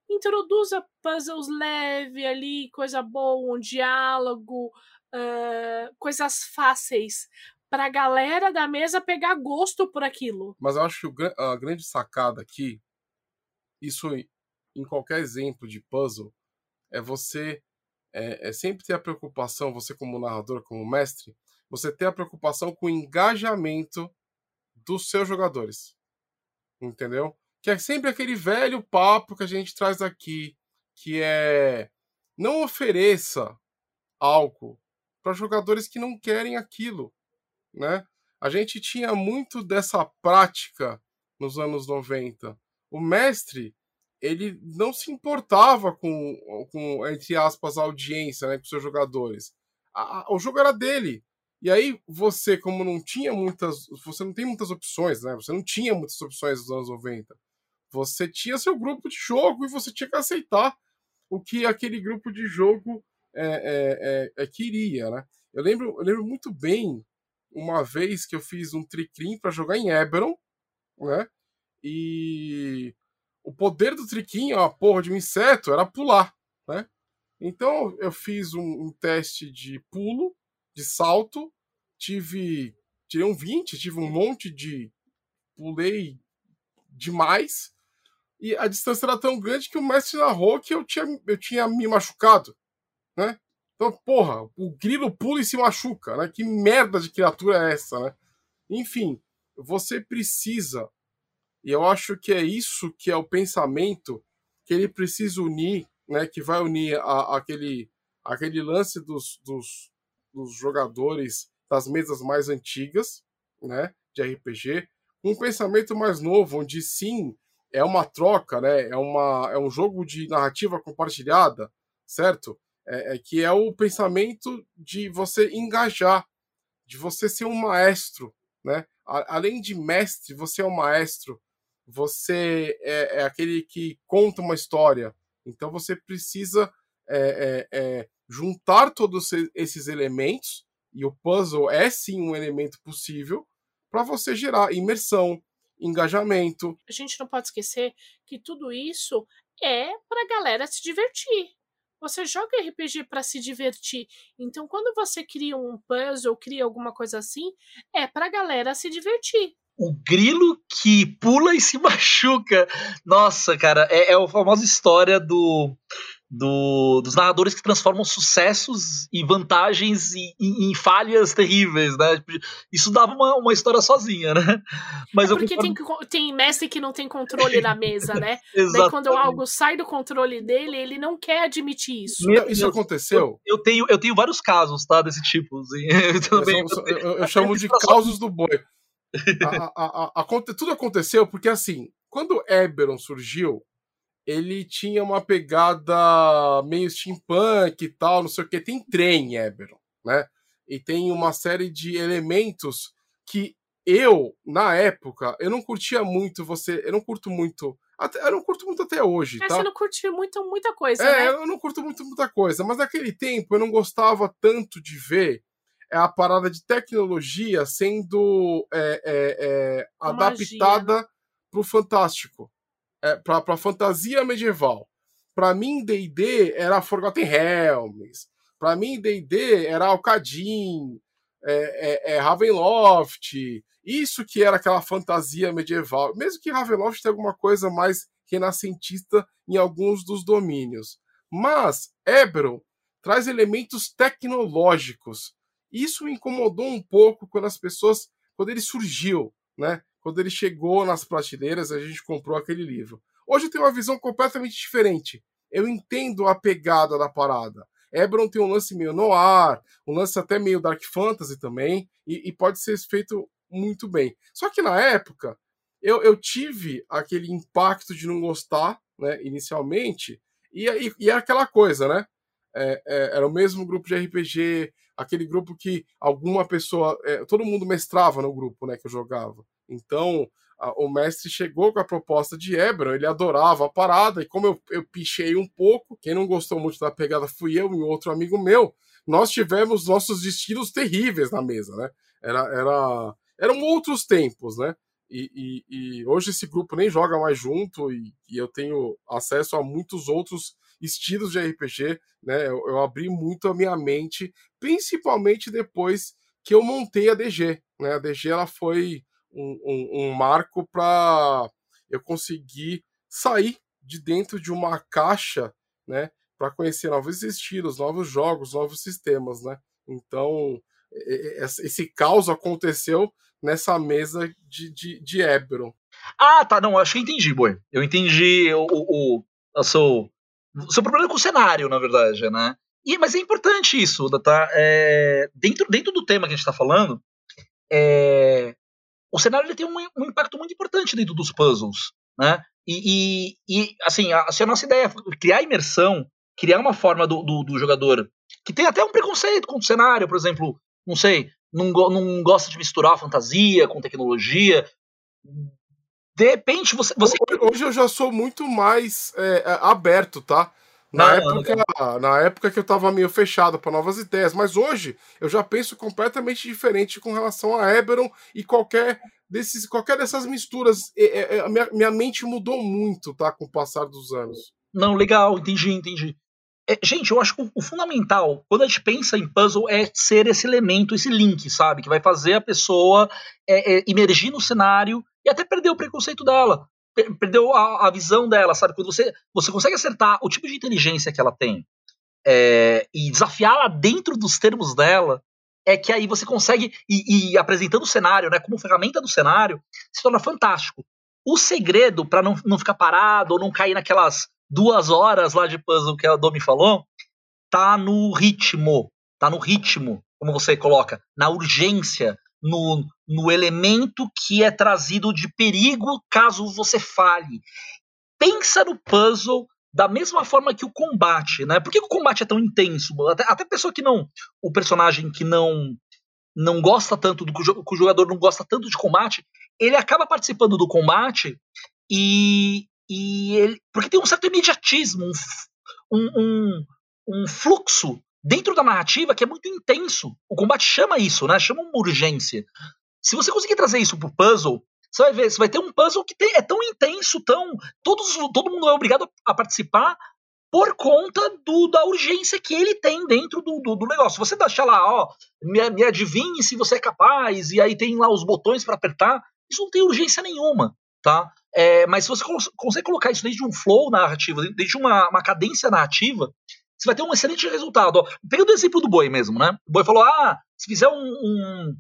Introduza puzzles leve ali, coisa boa, um diálogo, uh, coisas fáceis para a galera da mesa pegar gosto por aquilo. Mas eu acho que a grande sacada aqui, isso em qualquer exemplo de puzzle é você é, é, sempre ter a preocupação, você como narrador, como mestre, você ter a preocupação com o engajamento dos seus jogadores. Entendeu? Que é sempre aquele velho papo que a gente traz aqui, que é não ofereça algo para jogadores que não querem aquilo, né? A gente tinha muito dessa prática nos anos 90. O mestre, ele não se importava com, com entre aspas, a audiência, né, com seus jogadores. A, a, o jogo era dele. E aí você, como não tinha muitas, você não tem muitas opções, né? Você não tinha muitas opções nos anos 90. Você tinha seu grupo de jogo e você tinha que aceitar o que aquele grupo de jogo é, é, é, é queria, né? Eu lembro, eu lembro muito bem uma vez que eu fiz um tricrim para jogar em Eberron, né? E o poder do triquinho, a porra de um inseto, era pular, né? Então eu fiz um, um, teste de pulo, de salto, tive. Tirei um 20, tive um monte de. Pulei demais. E a distância era tão grande que o mestre narrou que eu tinha, eu tinha me machucado, né? Então, porra, o grilo pula e se machuca, né? Que merda de criatura é essa, né? Enfim, você precisa e eu acho que é isso que é o pensamento que ele precisa unir, né? Que vai unir a, aquele, aquele lance dos, dos, dos jogadores das mesas mais antigas, né? De RPG, um pensamento mais novo, onde sim é uma troca, né? É, uma, é um jogo de narrativa compartilhada, certo? É, é, que é o pensamento de você engajar, de você ser um maestro, né? Além de mestre, você é um maestro você é, é aquele que conta uma história. Então você precisa é, é, é, juntar todos esses elementos, e o puzzle é sim um elemento possível, para você gerar imersão, engajamento. A gente não pode esquecer que tudo isso é para a galera se divertir. Você joga RPG para se divertir. Então, quando você cria um puzzle, cria alguma coisa assim, é para a galera se divertir o grilo que pula e se machuca. Nossa, cara, é, é a famosa história do, do, dos narradores que transformam sucessos e vantagens em, em, falhas terríveis, né? Tipo, isso dava uma, uma história sozinha, né? Mas é porque tem, tem mestre que não tem controle na mesa, né? Daí quando algo sai do controle dele, ele não quer admitir isso. Meu, isso aconteceu? Eu, eu, tenho, eu tenho vários casos, tá? Desse tipo. Assim. Eu, também, eu, eu, eu chamo de causos do boi a, a, a, tudo aconteceu porque, assim, quando Eberron surgiu, ele tinha uma pegada meio steampunk e tal, não sei o que. Tem trem em Eberron, né? E tem uma série de elementos que eu, na época, eu não curtia muito você. Eu não curto muito. Até, eu não curto muito até hoje. É, tá? você não curte muito, muita coisa, é, né? eu não curto muito muita coisa. Mas naquele tempo eu não gostava tanto de ver é a parada de tecnologia sendo é, é, é adaptada para o fantástico. é, para fantasia medieval. Para mim, D&D era Forgotten Realms. Para mim, D&D era Alcadim, é, é, é Ravenloft. Isso que era aquela fantasia medieval. Mesmo que Ravenloft tenha alguma coisa mais renascentista em alguns dos domínios. Mas Eberron traz elementos tecnológicos. Isso incomodou um pouco quando as pessoas, quando ele surgiu, né? Quando ele chegou nas prateleiras, a gente comprou aquele livro. Hoje eu tenho uma visão completamente diferente. Eu entendo a pegada da parada. Ebron tem um lance meio noir, um lance até meio dark fantasy também, e, e pode ser feito muito bem. Só que na época, eu, eu tive aquele impacto de não gostar, né, inicialmente, e, e, e é aquela coisa, né? É, é, era o mesmo grupo de RPG, aquele grupo que alguma pessoa. É, todo mundo mestrava no grupo né, que eu jogava. Então, a, o mestre chegou com a proposta de Ebron, ele adorava a parada, e como eu, eu pichei um pouco, quem não gostou muito da pegada fui eu e outro amigo meu, nós tivemos nossos destinos terríveis na mesa, né? Era, era, eram outros tempos, né? E, e, e, hoje esse grupo nem joga mais junto e, e, eu tenho acesso a muitos outros estilos de RPG, né? Eu, eu, abri muito a minha mente, principalmente depois que eu montei a DG, né? A DG ela foi um, um, um marco para eu conseguir sair de dentro de uma caixa, né? Para conhecer novos estilos, novos jogos, novos sistemas, né? Então esse caos aconteceu nessa mesa de, de, de. Ah, tá, não, acho que entendi, Boi. Eu entendi o, o, o, seu, o seu problema com o cenário, na verdade, né? E, mas é importante isso, tá? É, dentro, dentro do tema que a gente está falando, é, o cenário ele tem um, um, impacto muito importante dentro dos puzzles, né? E, e, e assim, a, se a nossa ideia é criar imersão, criar uma forma do, do, do jogador que tem até um preconceito com o cenário, por exemplo, não sei, não, não gosta de misturar fantasia com tecnologia. De repente você. você... Hoje eu já sou muito mais é, é aberto, tá? Na, não, época, não. na época que eu tava meio fechado para novas ideias, mas hoje eu já penso completamente diferente com relação a Eberron e qualquer desses, qualquer dessas misturas. É, é, minha, minha mente mudou muito, tá? Com o passar dos anos. Não, legal, entendi, entendi. É, gente, eu acho que o, o, fundamental, quando a gente pensa em puzzle, é ser esse elemento, esse link, sabe? Que vai fazer a pessoa é, é, emergir no cenário e até perder o preconceito dela, per perdeu a, a, visão dela, sabe? Quando você, você consegue acertar o tipo de inteligência que ela tem é, e desafiá-la dentro dos termos dela, é que aí você consegue, e, e apresentando o cenário, né, como ferramenta do cenário, se torna fantástico. O segredo para não, não ficar parado ou não cair naquelas duas horas lá de puzzle que a Domi falou, tá no ritmo, tá no ritmo, como você coloca, na urgência, no, no elemento que é trazido de perigo caso você falhe. Pensa no puzzle da mesma forma que o combate, né? Por que o combate é tão intenso? Até, até pessoa que não. O personagem que não não gosta tanto do que o jogador não gosta tanto de combate, ele acaba participando do combate e, e ele, porque tem um certo imediatismo, um, um, um fluxo dentro da narrativa que é muito intenso. O combate chama isso, né? Chama uma urgência. Se você conseguir trazer isso pro puzzle, você vai ver, você vai ter um puzzle que tem, é tão intenso, tão. Todos, todo mundo é obrigado a participar por conta do, da urgência que ele tem dentro do, do, do negócio. Você deixa lá, ó, me, me, adivinhe se você é capaz, e aí tem lá os botões para apertar, isso não tem urgência nenhuma, tá? É, mas se você consegue colocar isso desde um flow narrativo, desde uma, uma cadência narrativa, você vai ter um excelente resultado. Ó, pegando o exemplo do Boi mesmo, né? O Boi falou: ah, se fizer um, um,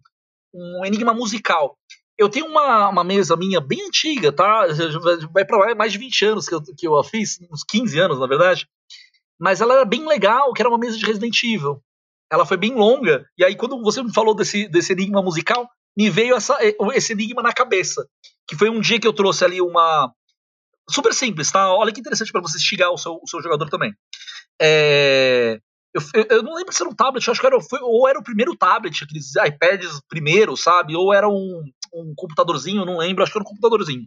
um enigma musical. Eu tenho uma, uma mesa minha bem antiga, tá? Vai pra mais de 20 anos que eu, que eu a fiz, uns 15 anos, na verdade. Mas ela era bem legal, que era uma mesa de Resident Evil. Ela foi bem longa, e aí quando você me falou desse, desse enigma musical, me veio essa, esse enigma na cabeça que foi um dia que eu trouxe ali uma. Super simples, tá? Olha que interessante para você instigar o seu, o seu jogador também. É... Eu, eu, não lembro se era um tablet, acho que era, foi, ou era o primeiro tablet, aqueles iPads primeiro, sabe? Ou era um, um computadorzinho, não lembro, acho que era um computadorzinho.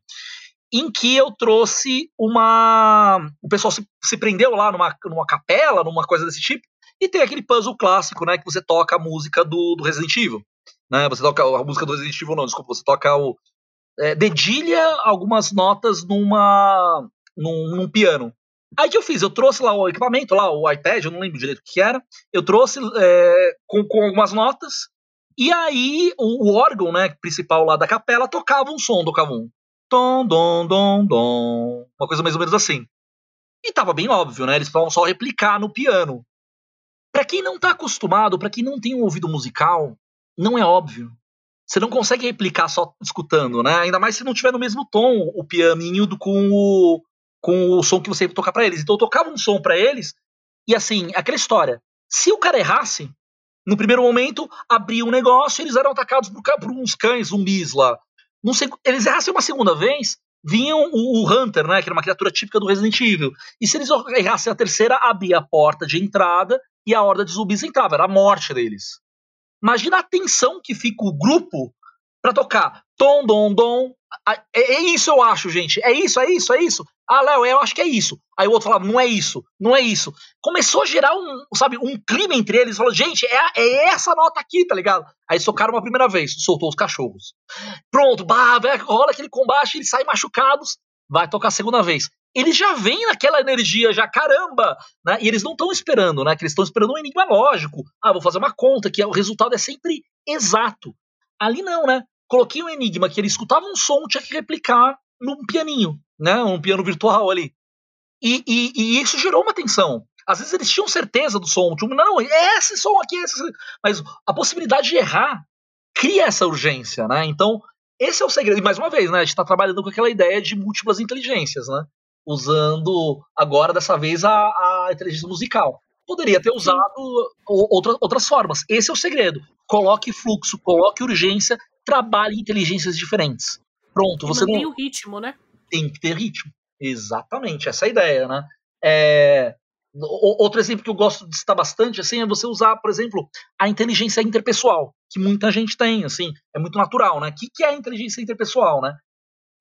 Em que eu trouxe uma. O pessoal se, se prendeu lá numa, numa capela, numa coisa desse tipo, e tem aquele puzzle clássico, né? Que você toca a música do, do Resident Evil. Né? Você toca a música do Resident Evil, não, desculpa, você toca o, é, dedilha algumas notas numa, num, num piano. Aí que eu fiz? Eu trouxe lá o equipamento, lá o iPad, eu não lembro direito o que era. Eu trouxe é, com, com algumas notas. E aí o, o, órgão, né, principal lá da capela tocava um som, tocava um tom, dom, dom, dom. Uma coisa mais ou menos assim. E tava bem óbvio, né? Eles falavam só replicar no piano. Para quem não tá acostumado, para quem não tem um ouvido musical, não é óbvio. Você não consegue replicar só escutando, né? Ainda mais se não tiver no mesmo tom o pianinho do, com o com o som que você tocar para eles. Então eu tocava um som para eles e assim, aquela história. Se o cara errasse, no primeiro momento abria um negócio, eles eram atacados por, por uns cães zumbis lá. Não sei, eles errassem uma segunda vez, vinham o, o, Hunter, né, que era uma criatura típica do Resident Evil. E se eles errassem a terceira, abria a porta de entrada e a horda de zumbis entrava, era a morte deles. Imagina a tensão que fica o grupo para tocar tom, dom, dom. É, é, isso eu acho, gente. É isso, é isso, é isso. Ah, Léo, eu acho que é isso. Aí o outro falava, não é isso, não é isso. Começou a gerar um, sabe, um clima entre eles. Falou, gente, é, é essa nota aqui, tá ligado? Aí socaram uma primeira vez, soltou os cachorros. Pronto, bah, rola aquele combate, eles saem machucados, vai tocar a segunda vez. Eles já vêm naquela energia, já caramba, né? E eles não estão esperando, né? Que eles estão esperando um enigma lógico. Ah, vou fazer uma conta, que o resultado é sempre exato. Ali não, né? Coloquei um enigma que ele escutava um som, tinha que replicar num pianinho, né? Um piano virtual ali. E, e, e isso gerou uma tensão. Às vezes eles tinham certeza do som, tipo, não, é esse som aqui, é esse. Mas a possibilidade de errar cria essa urgência, né? Então, esse é o segredo. E mais uma vez, né? A gente está trabalhando com aquela ideia de múltiplas inteligências, né? Usando agora, dessa vez, a, a inteligência musical. Poderia ter usado outra, outras formas. Esse é o segredo. Coloque fluxo, coloque urgência, trabalhe inteligências diferentes. Pronto, você não. Tem o ritmo, né? Tem que ter ritmo. Exatamente, essa é a ideia, né? É... Outro exemplo que eu gosto de citar bastante assim, é você usar, por exemplo, a inteligência interpessoal, que muita gente tem, assim, é muito natural, né? O que, que é a inteligência interpessoal, né?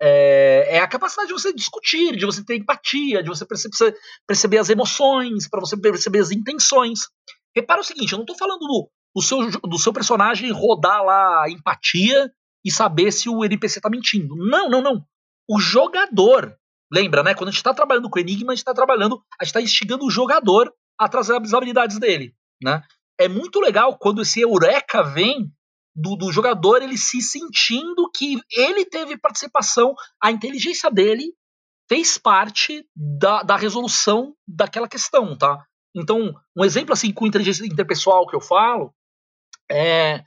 É, é, a capacidade de você discutir, de você ter empatia, de você perceber, perceber as emoções, para você perceber as intenções. Repara o seguinte, eu não estou falando do, do, seu, do seu personagem rodar lá a empatia e saber se o NPC está mentindo. Não, não, não. O jogador Lembra, né? Quando a gente está trabalhando com Enigma, a gente está trabalhando, a gente está instigando o jogador a trazer as habilidades dele, né? É muito legal quando esse eureka vem do, do jogador, ele se sentindo que ele teve participação, a inteligência dele fez parte da, da resolução daquela questão, tá? Então, um exemplo assim com inteligência interpessoal que eu falo é,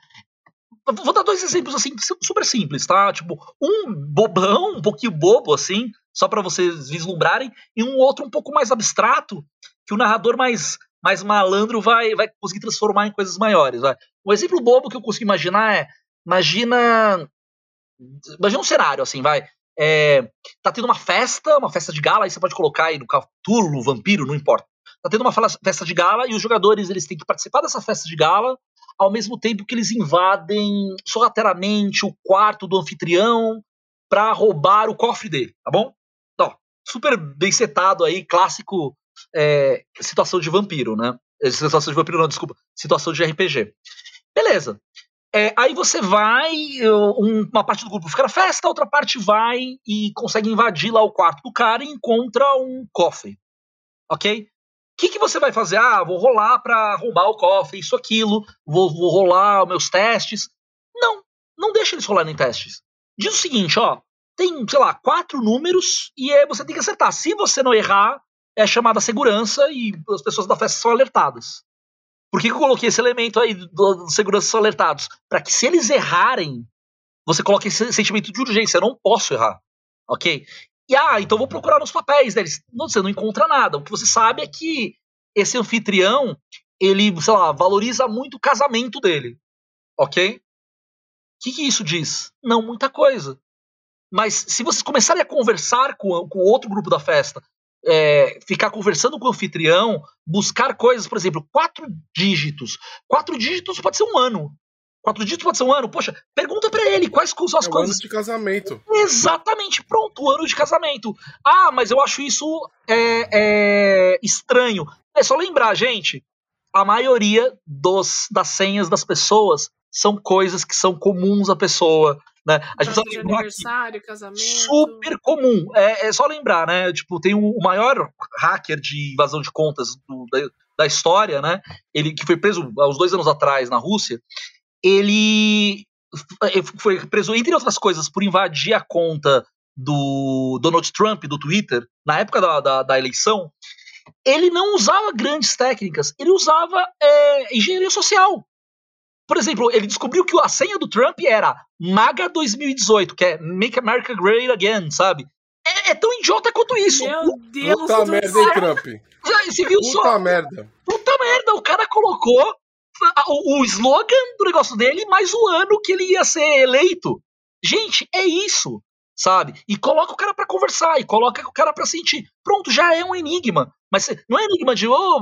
Vou dar dois exemplos assim super simples, tá? Tipo, um bobão, um pouquinho bobo assim, só para vocês vislumbrarem, e um outro um pouco mais abstrato, que o narrador mais, mais malandro vai, vai conseguir transformar em coisas maiores. Vai. Um exemplo bobo que eu consigo imaginar é: imagina. Imagina um cenário assim, vai. É, tá tendo uma festa, uma festa de gala, aí você pode colocar aí no Cthulhu, Vampiro, não importa. Tá tendo uma festa de gala e os jogadores eles têm que participar dessa festa de gala ao mesmo tempo que eles invadem sorrateiramente o quarto do anfitrião para roubar o cofre dele, tá bom? super bem setado aí, clássico é, situação de vampiro, né? É, situação de vampiro, não, desculpa. Situação de RPG. Beleza. É, aí você vai, uma parte do grupo fica na festa, outra parte vai e consegue invadir lá o quarto do cara e encontra um cofre. Ok? O que, que você vai fazer? Ah, vou rolar para roubar o cofre, isso, aquilo, vou, vou rolar meus testes. Não, não deixa eles rolarem testes. Diz o seguinte, ó, tem, sei lá, quatro números e aí você tem que acertar. Se você não errar, é chamada segurança e as pessoas da festa são alertadas. Por que, que eu coloquei esse elemento aí do segurança são alertados? Para que se eles errarem, você coloque esse sentimento de urgência. Eu não posso errar. Ok? E ah, então vou procurar nos papéis deles. Não, você não encontra nada. O que você sabe é que esse anfitrião, ele, sei lá, valoriza muito o casamento dele. Ok? O que, que isso diz? Não muita coisa. Mas se vocês começarem a conversar com, com outro grupo da festa, é, ficar conversando com o anfitrião, buscar coisas, por exemplo, quatro dígitos. Quatro dígitos pode ser um ano. Quatro dígitos pode ser um ano. Poxa, pergunta para ele quais são as é coisas. ano de casamento. Exatamente, pronto, o ano de casamento. Ah, mas eu acho isso é, é, estranho. É só lembrar, gente, a maioria dos, das senhas das pessoas são coisas que são comuns à pessoa Né? A gente precisa lembrar aniversário, casamento. Super comum. É, é, só lembrar, né? Tipo, tem o, o maior hacker de invasão de contas do, da, da, história, né? Ele que foi preso há uns dois anos atrás na Rússia. Ele foi preso, entre outras coisas, por invadir a conta do Donald Trump, do Twitter, na época da, da, da eleição. Ele não usava grandes técnicas, ele usava é, engenharia social. Por exemplo, ele descobriu que a senha do Trump era MAGA 2018, que é Make America Great Again, sabe? É, é tão idiota quanto isso. Meu Deus Puta do merda, hein, Trump? Você viu Puta só? merda. Puta merda, o cara colocou o, o slogan do negócio dele mais o ano que ele ia ser eleito. Gente, é isso, sabe? E coloca o cara para conversar, e coloca o cara para sentir. Pronto, já é um enigma. Mas não é enigma de, oh,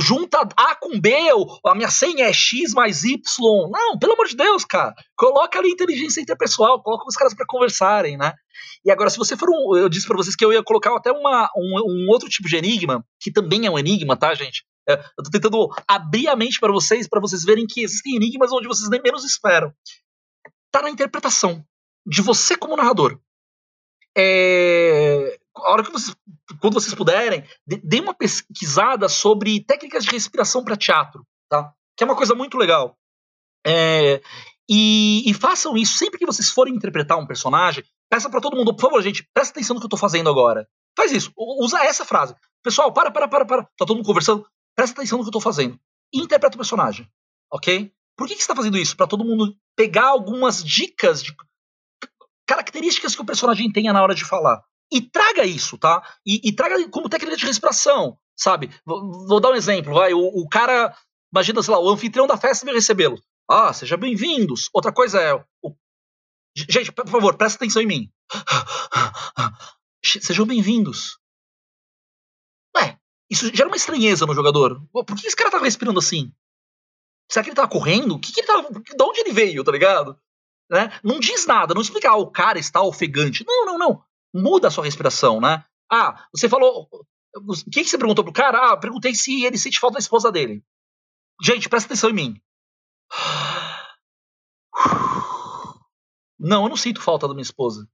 junta A com B, a minha senha é X mais Y. Não, pelo amor de Deus, cara. Coloca ali inteligência interpessoal, coloca os caras para conversarem, né? E agora, se você for um. Eu disse para vocês que eu ia colocar até uma, um, um, outro tipo de enigma, que também é um enigma, tá, gente? É, eu tô tentando abrir a mente para vocês, para vocês verem que existem enigmas onde vocês nem menos esperam. Tá na interpretação de você como narrador. É, a hora que vocês, quando vocês puderem, dê uma pesquisada sobre técnicas de respiração para teatro, tá? Que é uma coisa muito legal. É, e, e, façam isso sempre que vocês forem interpretar um personagem. Peça para todo mundo, por favor, gente, presta atenção no que eu tô fazendo agora. Faz isso, usa essa frase. Pessoal, para, para, para, para. Tá todo mundo conversando? Presta atenção no que eu tô fazendo. E interpreta o personagem, ok? Por que, que você tá fazendo isso? Para todo mundo pegar algumas dicas de características que o personagem tenha na hora de falar e traga isso, tá? E, e traga como técnica de respiração, sabe? Vou, vou dar um exemplo, vai. O, o, cara, imagina, sei lá, o anfitrião da festa vai recebê-lo. Ah, sejam bem-vindos. Outra coisa é. O, gente, por favor, presta atenção em mim. Sejam bem-vindos. Isso gera uma estranheza no jogador. Por que esse cara tá respirando assim? Será que ele tava correndo? O que, que ele tava. De onde ele veio, tá ligado? Né? Não diz nada, não explica, ah, o cara está ofegante. Não, não, não muda a sua respiração, né? Ah, você falou. O que, que você perguntou pro cara? Ah, perguntei se ele sente falta da esposa dele. Gente, presta atenção em mim. Não, eu não sinto falta da minha esposa.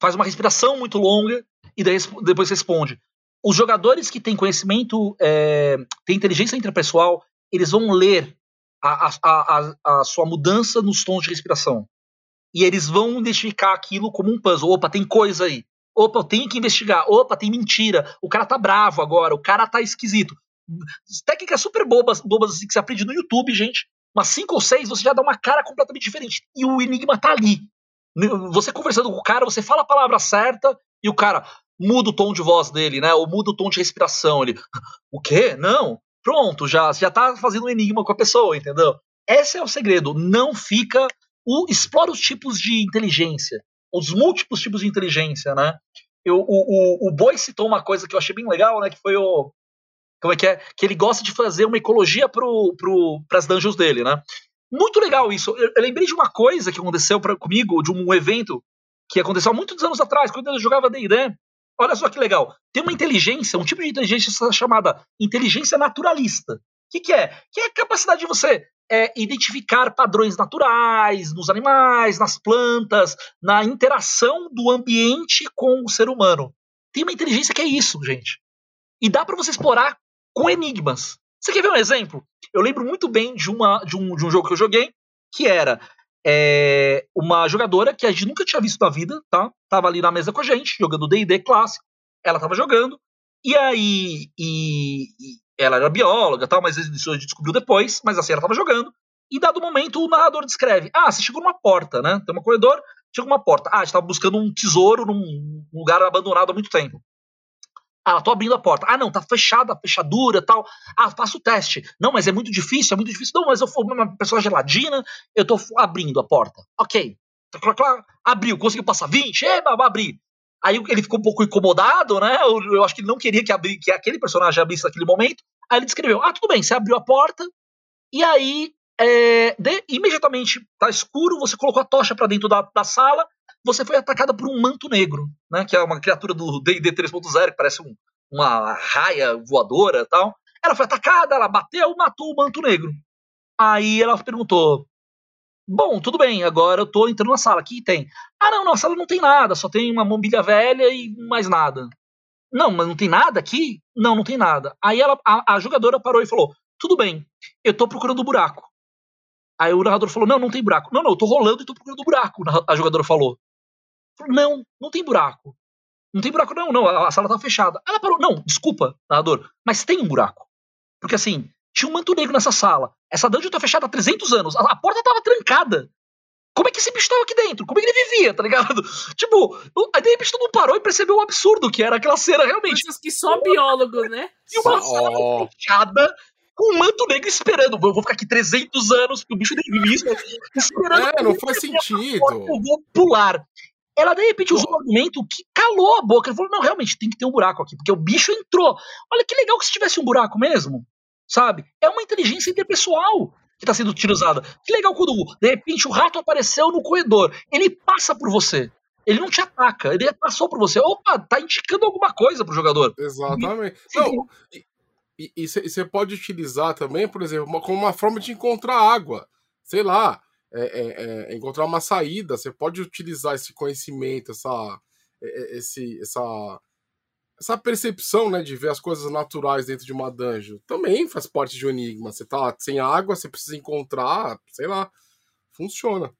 Faz uma respiração muito longa e daí, depois responde. Os jogadores que têm conhecimento, é, têm inteligência interpessoal, eles vão ler a, a, a, a, sua mudança nos tons de respiração e eles vão identificar aquilo como um puzzle. Opa, tem coisa aí. Opa, eu tenho que investigar. Opa, tem mentira. O cara tá bravo agora. O cara tá esquisito. Técnicas super bobas, bobas assim que você aprende no YouTube, gente. Umas cinco ou seis, você já dá uma cara completamente diferente. E o enigma tá ali. Você conversando com o cara, você fala a palavra certa e o cara muda o tom de voz dele, né? Ou muda o tom de respiração. Ele, o quê? Não. Pronto, já, já tá fazendo um enigma com a pessoa, entendeu? Esse é o segredo. Não fica o, explora os tipos de inteligência, os múltiplos tipos de inteligência, né? Eu, o, o, o Boi citou uma coisa que eu achei bem legal, né? Que foi o. Como é que é? Que ele gosta de fazer uma ecologia para pro, as dungeons dele, né? Muito legal isso. Eu, eu lembrei de uma coisa que aconteceu pra, comigo, de um evento que aconteceu há muitos anos atrás, quando eu jogava D&D. Olha só que legal. Tem uma inteligência, um tipo de inteligência chamada inteligência naturalista. O que, que é? Que é a capacidade de você é identificar padrões naturais nos animais, nas plantas, na interação do ambiente com o ser humano. Tem uma inteligência que é isso, gente. E dá para você explorar com enigmas. Você quer ver um exemplo? Eu lembro muito bem de, uma, de, um, de um jogo que eu joguei, que era é, uma jogadora que a gente nunca tinha visto na vida, tá? Tava ali na mesa com a gente, jogando D&D clássico. Ela tava jogando. E aí, e, ela era bióloga tal, mas isso a gente descobriu depois, mas assim, ela estava jogando. E dado momento, o narrador descreve: Ah, você chegou numa porta, né? Tem um corredor, chegou uma porta. Ah, estava buscando um tesouro num lugar abandonado há muito tempo. Ah, tô abrindo a porta. Ah, não, tá fechada a fechadura tal. Ah, faço o teste. Não, mas é muito difícil, é muito difícil. Não, mas eu fui uma pessoa geladina, eu tô abrindo a porta. Ok. Abriu, conseguiu passar 20, é, abri. Aí ele ficou um pouco incomodado, né? Eu, eu acho que ele não queria que, abri, que aquele personagem abrisse naquele momento. Aí ele descreveu: Ah, tudo bem, você abriu a porta, e aí é, de, imediatamente tá escuro, você colocou a tocha para dentro da, da, sala, você foi atacada por um manto negro, né? Que é uma criatura do DD 3.0, que parece um, uma raia voadora tal. Ela foi atacada, ela bateu, matou o manto negro. Aí ela perguntou: Bom, tudo bem, agora eu tô entrando na sala. Aqui tem. Ah, não, na sala não tem nada, só tem uma mobília velha e mais nada. Não, mas não tem nada aqui? Não, não tem nada. Aí ela, a, a jogadora parou e falou: Tudo bem, eu tô procurando um buraco. Aí o narrador falou: Não, não tem buraco. Não, não, eu tô rolando e tô procurando um buraco. A jogadora falou: Não, não tem buraco. Não tem buraco, não, não, a, sala tá fechada. Ela parou: Não, desculpa, narrador, mas tem um buraco. Porque assim, tinha um manto negro nessa sala. Essa dungeon tá fechada há 300 anos. A, a porta tava trancada. Como é que esse bicho tava aqui dentro? Como é que ele vivia, tá ligado? Tipo, aí de repente todo mundo parou e percebeu o absurdo que era aquela cena, realmente. Coisas que só biólogo, né? E uma sala oh. fechada com um manto negro esperando. Eu vou ficar aqui 300 anos, porque o bicho nem vive isso, esperando. É, não faz sentido. Eu vou pular. Ela, de repente, usou um argumento que calou a boca. Ele falou: não, realmente, tem que ter um buraco aqui, porque o bicho entrou. Olha que legal que se tivesse um buraco mesmo, sabe? É uma inteligência interpessoal que está sendo utilizada. Que legal quando, de repente, o rato apareceu no corredor. Ele passa por você. Ele não te ataca, ele passou por você. Opa, tá indicando alguma coisa pro jogador. Exatamente. Não, e você pode utilizar também, por exemplo, uma, como uma forma de encontrar água. Sei lá, é, é, é, encontrar uma saída. Você pode utilizar esse conhecimento, essa, é, é, esse, essa, essa percepção né, de ver as coisas naturais dentro de uma dungeon. Também faz parte de um enigma. Você tá sem água, você precisa encontrar, sei lá. Funciona.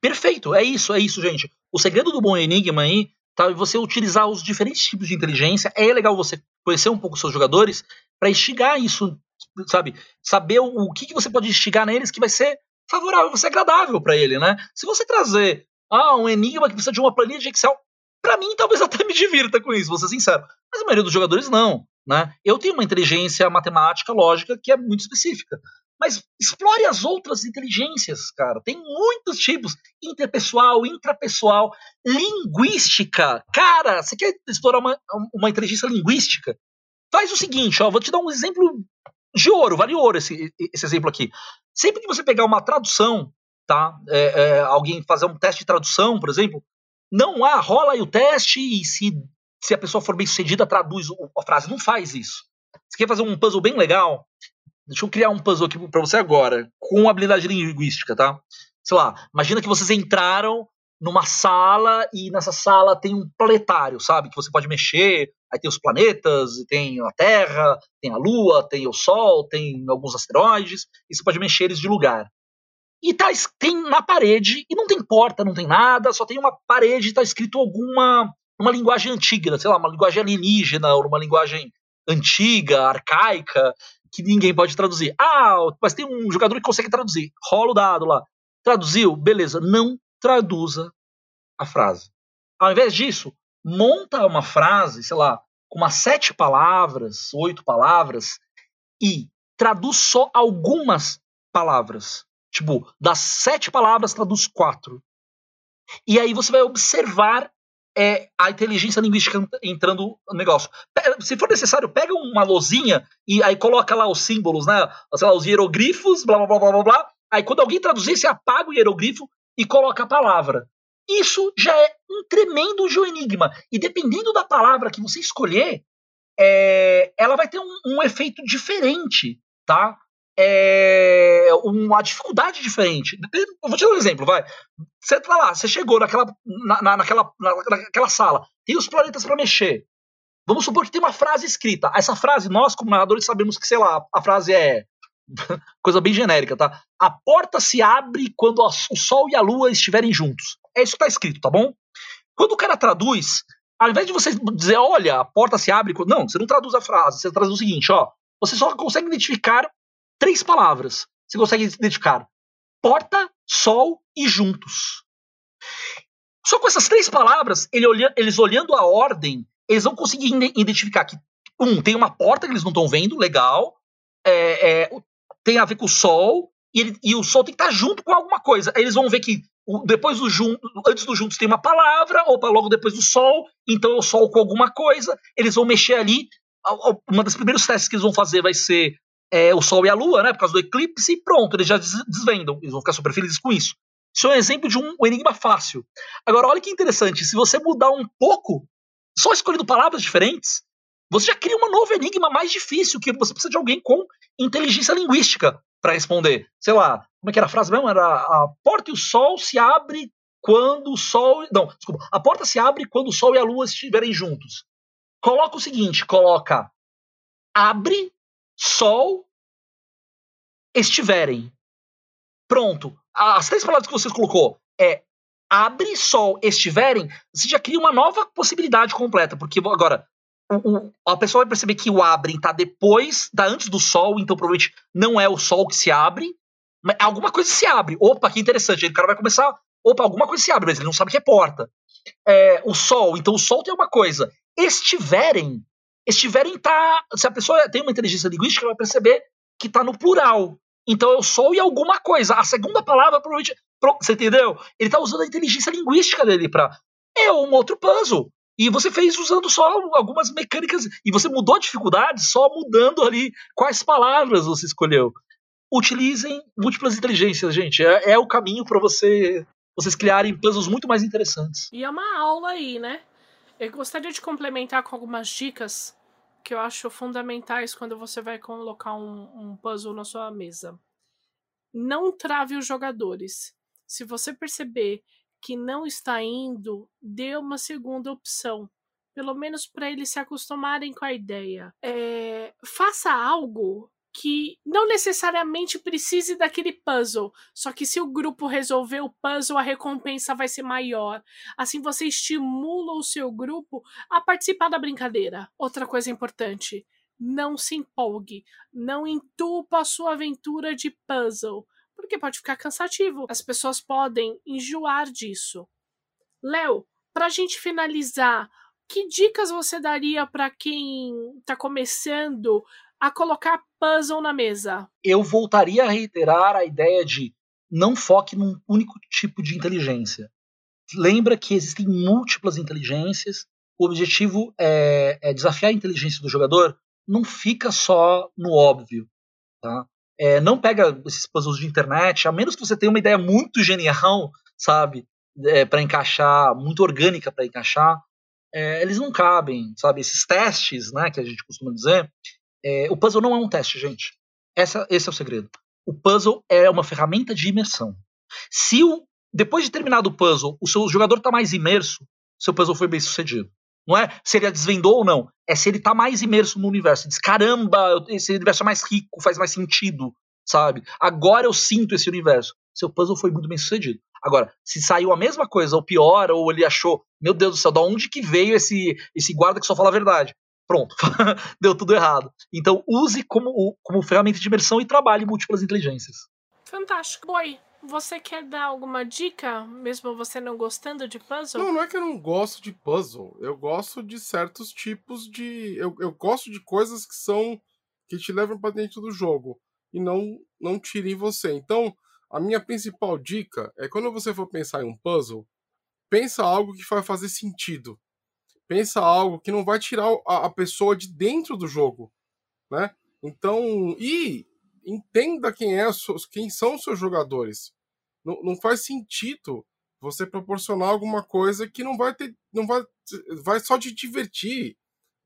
Perfeito, é isso, é isso, gente. O segredo do bom enigma aí tá você utilizar os diferentes tipos de inteligência. É legal você conhecer um pouco os seus jogadores para instigar isso, sabe? Saber o, o que, que você pode instigar neles que vai ser favorável, vai ser agradável para ele, né? Se você trazer ah, um enigma que precisa de uma planilha de Excel, para mim talvez até me divirta com isso, vou ser sincero. Mas a maioria dos jogadores não, né? Eu tenho uma inteligência matemática, lógica, que é muito específica. Mas explore as outras inteligências, cara. Tem muitos tipos: interpessoal, intrapessoal, linguística. Cara, você quer explorar uma, uma inteligência linguística? Faz o seguinte, ó, vou te dar um exemplo de ouro, vale ouro esse, esse exemplo aqui. Sempre que você pegar uma tradução, tá? É, é, alguém fazer um teste de tradução, por exemplo, não há, rola aí o teste e se, se a pessoa for bem sucedida, traduz a frase. Não faz isso. Você quer fazer um puzzle bem legal? Deixa eu criar um puzzle aqui para você agora, com habilidade linguística, tá? Sei lá, imagina que vocês entraram numa sala e nessa sala tem um planetário, sabe? Que você pode mexer, aí tem os planetas, tem a Terra, tem a Lua, tem o Sol, tem alguns asteroides, e você pode mexer eles de lugar. E tá, tem na parede, e não tem porta, não tem nada, só tem uma parede e tá escrito alguma uma linguagem antiga, sei lá, uma linguagem alienígena, ou uma linguagem antiga, arcaica, que ninguém pode traduzir. Ah, mas tem um jogador que consegue traduzir. Rola o dado lá. Traduziu? Beleza. Não traduza a frase. Ao invés disso, monta uma frase, sei lá, com umas sete palavras, oito palavras, e traduz só algumas palavras. Tipo, das sete palavras, traduz quatro. E aí você vai observar é, a inteligência linguística entrando no negócio. Se for necessário, pega uma lozinha e aí coloca lá os símbolos, né? Sei lá, os hierogrifos, blá blá blá blá blá. Aí quando alguém traduzir, você apaga o hierogrifo e coloca a palavra. Isso já é um tremendo geoenigma. E dependendo da palavra que você escolher, é, ela vai ter um, um efeito diferente, tá? É, uma dificuldade diferente. Eu vou te dar um exemplo, vai. Você tá lá, você chegou naquela, na, naquela, naquela sala, tem os planetas para mexer. Vamos supor que tem uma frase escrita. Essa frase, nós, como narradores, sabemos que, sei lá, a frase é coisa bem genérica, tá? A porta se abre quando o sol e a lua estiverem juntos. É isso que tá escrito, tá bom? Quando o cara traduz, ao invés de você dizer, olha, a porta se abre. Não, você não traduz a frase, você traduz o seguinte, ó. Você só consegue identificar três palavras. Você consegue identificar porta, sol e juntos. Só com essas três palavras, ele olha, eles olhando a ordem, eles vão conseguir identificar que, um, tem uma porta que eles não estão vendo, legal. É, é, tem a ver com o Sol, e, ele, e o Sol tem que estar junto com alguma coisa. Aí eles vão ver que depois do junto, antes do juntos tem uma palavra, opa, logo depois do Sol, então é o Sol com alguma coisa, eles vão mexer ali. Uma das primeiros testes que eles vão fazer vai ser é, o Sol e a Lua, né? Por causa do eclipse, e pronto, eles já desvendam. Eles vão ficar super felizes com isso. Isso é um exemplo de um, um enigma fácil. Agora, olha que interessante, se você mudar um pouco, só escolhendo palavras diferentes, você já cria um novo enigma mais difícil, que você precisa de alguém com inteligência linguística para responder. Sei lá, como é que era a frase mesmo? Era a porta e o sol se abre quando o sol. Não, desculpa. A porta se abre quando o sol e a lua estiverem juntos. Coloca o seguinte: coloca abre, sol, estiverem. Pronto. As três palavras que você colocou é abre, sol, estiverem, você já cria uma nova possibilidade completa, porque agora a pessoa vai perceber que o abrem está depois, está antes do sol, então provavelmente não é o sol que se abre, mas alguma coisa se abre. Opa, que interessante. Aí o cara vai começar, opa, alguma coisa se abre, mas ele não sabe que é porta. É, o sol, então o sol tem uma coisa. Estiverem, estiverem tá, se a pessoa tem uma inteligência linguística, ela vai perceber que está no plural. Então é o sol e alguma coisa. A segunda palavra provavelmente, você entendeu? Ele está usando a inteligência linguística dele para é um outro puzzle. E você fez usando só algumas mecânicas. E você mudou a dificuldade só mudando ali quais palavras você escolheu. Utilizem múltiplas inteligências, gente. É, é o caminho para você vocês criarem puzzles muito mais interessantes. E é uma aula aí, né? Eu gostaria de complementar com algumas dicas que eu acho fundamentais quando você vai colocar um, um puzzle na sua mesa. Não trave os jogadores. Se você perceber que não está indo, dê uma segunda opção. Pelo menos para eles se acostumarem com a ideia. É, faça algo que não necessariamente precise daquele puzzle. Só que se o grupo resolver o puzzle, a recompensa vai ser maior. Assim você estimula o seu grupo a participar da brincadeira. Outra coisa importante: não se empolgue. Não entupa a sua aventura de puzzle porque pode ficar cansativo. As pessoas podem enjoar disso. Léo, para a gente finalizar, que dicas você daria para quem está começando a colocar puzzle na mesa? Eu voltaria a reiterar a ideia de não foque num único tipo de inteligência. Lembra que existem múltiplas inteligências. O objetivo é, é desafiar a inteligência do jogador. Não fica só no óbvio. Tá? É, não pega esses puzzles de internet, a menos que você tenha uma ideia muito genial, sabe? É, para encaixar, muito orgânica para encaixar. É, eles não cabem, sabe? Esses testes, né, que a gente costuma dizer. É, o puzzle não é um teste, gente. Essa, esse é o segredo. O puzzle é uma ferramenta de imersão. Se o, depois de terminado o puzzle, o seu jogador está mais imerso, seu puzzle foi bem sucedido. Não é se ele a desvendou ou não. É se ele tá mais imerso no universo. Diz, caramba, esse universo é mais rico, faz mais sentido, sabe? Agora eu sinto esse universo. Seu puzzle foi muito bem sucedido. Agora, se saiu a mesma coisa, ou pior, ou ele achou, meu Deus do céu, da onde que veio esse, esse guarda que só fala a verdade? Pronto, deu tudo errado. Então, use como, como ferramenta de imersão e trabalhe múltiplas inteligências. Fantástico. Boy, você quer dar alguma dica, mesmo você não gostando de puzzle? Não, não é que eu não gosto de puzzle. Eu gosto de certos tipos de. Eu, eu gosto de coisas que são. que te levam para dentro do jogo. E não, não tirem você. Então, a minha principal dica é quando você for pensar em um puzzle, pensa algo que vai fazer sentido. Pensa algo que não vai tirar a, a pessoa de dentro do jogo. Né? Então. E entenda quem, é, quem são os seus jogadores. Não, não faz sentido você proporcionar alguma coisa que não vai ter. não vai, vai só te divertir.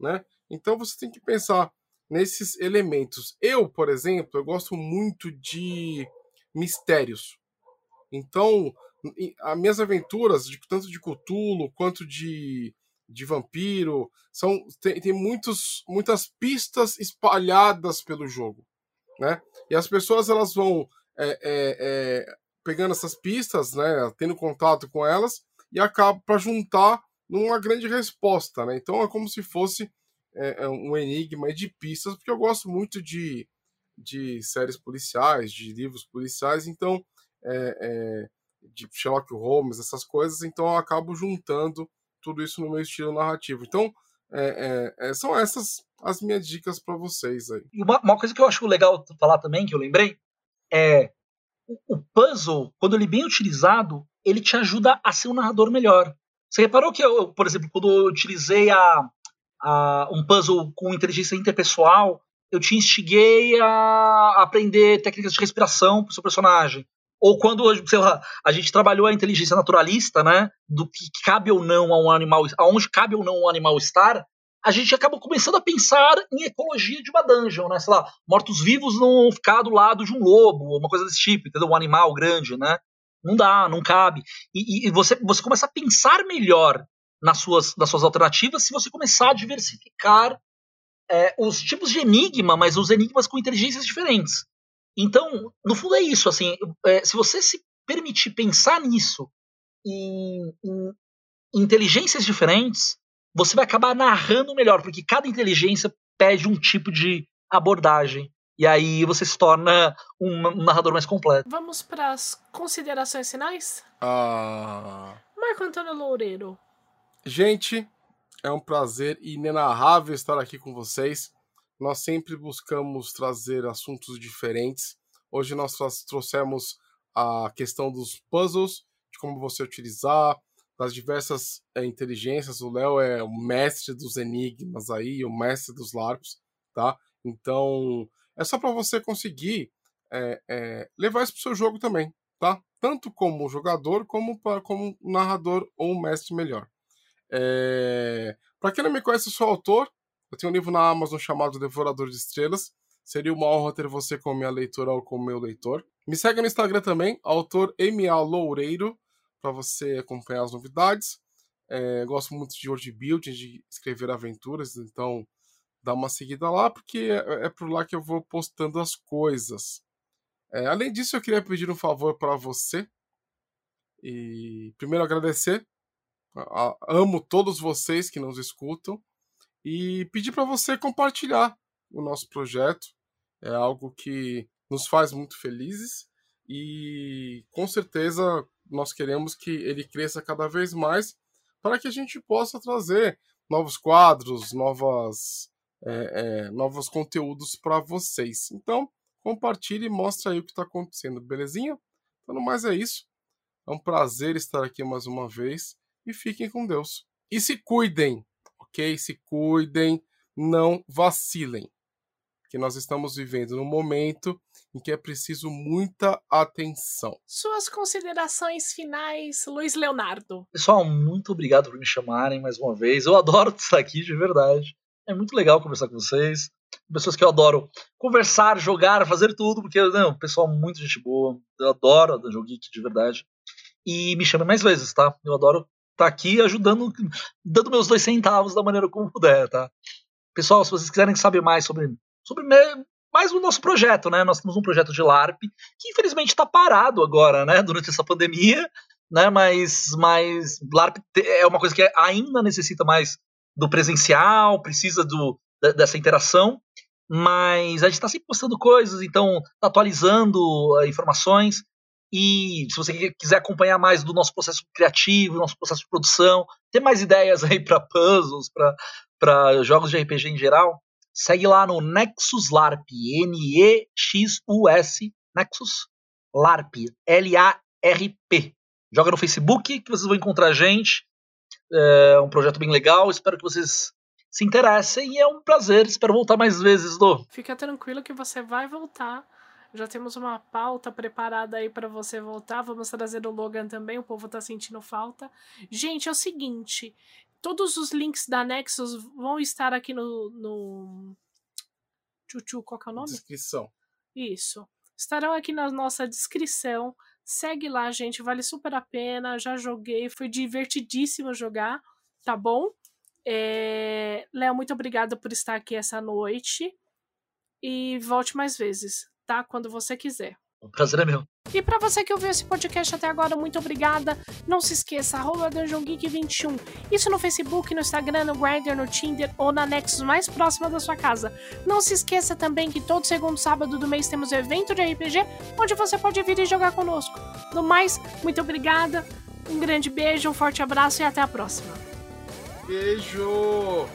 Né? Então você tem que pensar nesses elementos. Eu, por exemplo, eu gosto muito de mistérios. Então, as minhas aventuras, de, tanto de Cthulhu quanto de, de vampiro, são tem, tem muitos, muitas pistas espalhadas pelo jogo né? E as pessoas elas vão é, é, é, pegando essas pistas, né? Tendo contato com elas e acaba para juntar numa grande resposta, né? Então é como se fosse é, é, um enigma de pistas, porque eu gosto muito de, de séries policiais, de livros policiais, então é, de Sherlock Holmes, essas coisas, então eu acabo juntando tudo isso no meu estilo narrativo. Então é, é, é, são essas as minhas dicas para vocês aí. Uma, uma, coisa que eu acho legal falar também, que eu lembrei, é o, puzzle, quando ele é bem utilizado, ele te ajuda a ser um narrador melhor. Você reparou que, eu, por exemplo, quando eu utilizei a, a, um puzzle com inteligência interpessoal, eu te instiguei a aprender técnicas de respiração para o seu personagem. Ou quando, sei lá, a gente trabalhou a inteligência naturalista, né? Do que cabe ou não a um animal, aonde cabe ou não um animal estar, a gente acaba começando a pensar em ecologia de uma dungeon, né? Sei lá, mortos-vivos não ficar do lado de um lobo, uma coisa desse tipo, entendeu? Um animal grande, né? Não dá, não cabe. E, e você, você começa a pensar melhor nas suas, nas suas alternativas se você começar a diversificar é, os tipos de enigma, mas os enigmas com inteligências diferentes. Então, no fundo é isso, assim, é, se você se permitir pensar nisso em, em inteligências diferentes, você vai acabar narrando melhor, porque cada inteligência pede um tipo de abordagem. E aí você se torna um narrador mais completo. Vamos para as considerações finais? Ah. Marco Antônio Loureiro. Gente, é um prazer inenarrável estar aqui com vocês. Nós sempre buscamos trazer assuntos diferentes. Hoje nós trouxemos a questão dos puzzles, de como você utilizar, das diversas é, inteligências. O Léo é o mestre dos enigmas aí, o mestre dos LARPs, tá? Então, é só para você conseguir é, é, levar isso pro seu jogo também, tá? Tanto como jogador, como pra, como narrador ou mestre melhor. É... Para quem não me conhece, eu sou autor. Eu tenho um livro na Amazon chamado Devorador de Estrelas. Seria uma honra ter você como minha leitora ou como meu leitor. Me segue no Instagram também, autor MA Loureiro para você acompanhar as novidades. É, gosto muito de world building, de escrever aventuras, então dá uma seguida lá, porque é, é por lá que eu vou postando as coisas. É, além disso, eu queria pedir um favor para você. E primeiro agradecer. amo todos vocês que nos escutam. E pedir para você compartilhar o nosso projeto. É algo que nos faz muito felizes. E com certeza nós queremos que ele cresça cada vez mais para que a gente possa trazer novos quadros, novas, é, é, novos conteúdos para vocês. Então, compartilhe e mostre aí o que está acontecendo, belezinha? Então, mais é isso. É um prazer estar aqui mais uma vez e fiquem com Deus. E se cuidem, ok? Se cuidem, não vacilem. Que nós estamos vivendo num momento em que é preciso muita atenção. Suas considerações finais, Luiz Leonardo. Pessoal, muito obrigado por me chamarem mais uma vez. Eu adoro estar aqui, de verdade. É muito legal conversar com vocês. Pessoas que eu adoro conversar, jogar, fazer tudo, porque, não, pessoal, muito gente boa. Eu adoro a Jogo Geek, de verdade. E me chamem mais vezes, tá? Eu adoro estar aqui ajudando, dando meus dois centavos da maneira como puder, tá? Pessoal, se vocês quiserem saber mais sobre, sobre mais o nosso projeto, né? Nós temos um projeto de LARP que infelizmente está parado agora, né? Durante essa pandemia, né? Mas, mas LARP é uma coisa que ainda necessita mais do presencial, precisa do, dessa interação, mas a gente está sempre postando coisas, então tá atualizando uh, informações. E se você quiser acompanhar mais do nosso processo criativo, nosso processo de produção, ter mais ideias aí para puzzles, para jogos de RPG em geral, Segue lá no Nexus LARP, N-E-X-U-S, Nexus LARP, L-A-R-P. Joga no Facebook que vocês vão encontrar a gente. É um projeto bem legal, espero que vocês se interessem e é um prazer, espero voltar mais vezes, Dô. Fica tranquilo que você vai voltar. Já temos uma pauta preparada aí para você voltar. Vamos trazer o Logan também, o povo tá sentindo falta. Gente, é o seguinte, Todos os links da Nexus vão estar aqui no. no... Chuchu, qual que é o nome? Descrição. Isso. Estarão aqui na nossa descrição. Segue lá, gente. Vale super a pena. Já joguei. Foi divertidíssimo jogar. Tá bom? É... Léo, muito obrigada por estar aqui essa noite. E volte mais vezes, tá? Quando você quiser. O prazer é meu. E para você que ouviu esse podcast até agora, muito obrigada. Não se esqueça, arroba Dungeon Geek 21. Isso no Facebook, no Instagram, no Grindr, no Tinder ou na Nexus mais próxima da sua casa. Não se esqueça também que todo segundo sábado do mês temos evento de RPG, onde você pode vir e jogar conosco. No mais, muito obrigada. Um grande beijo, um forte abraço e até a próxima. Beijo!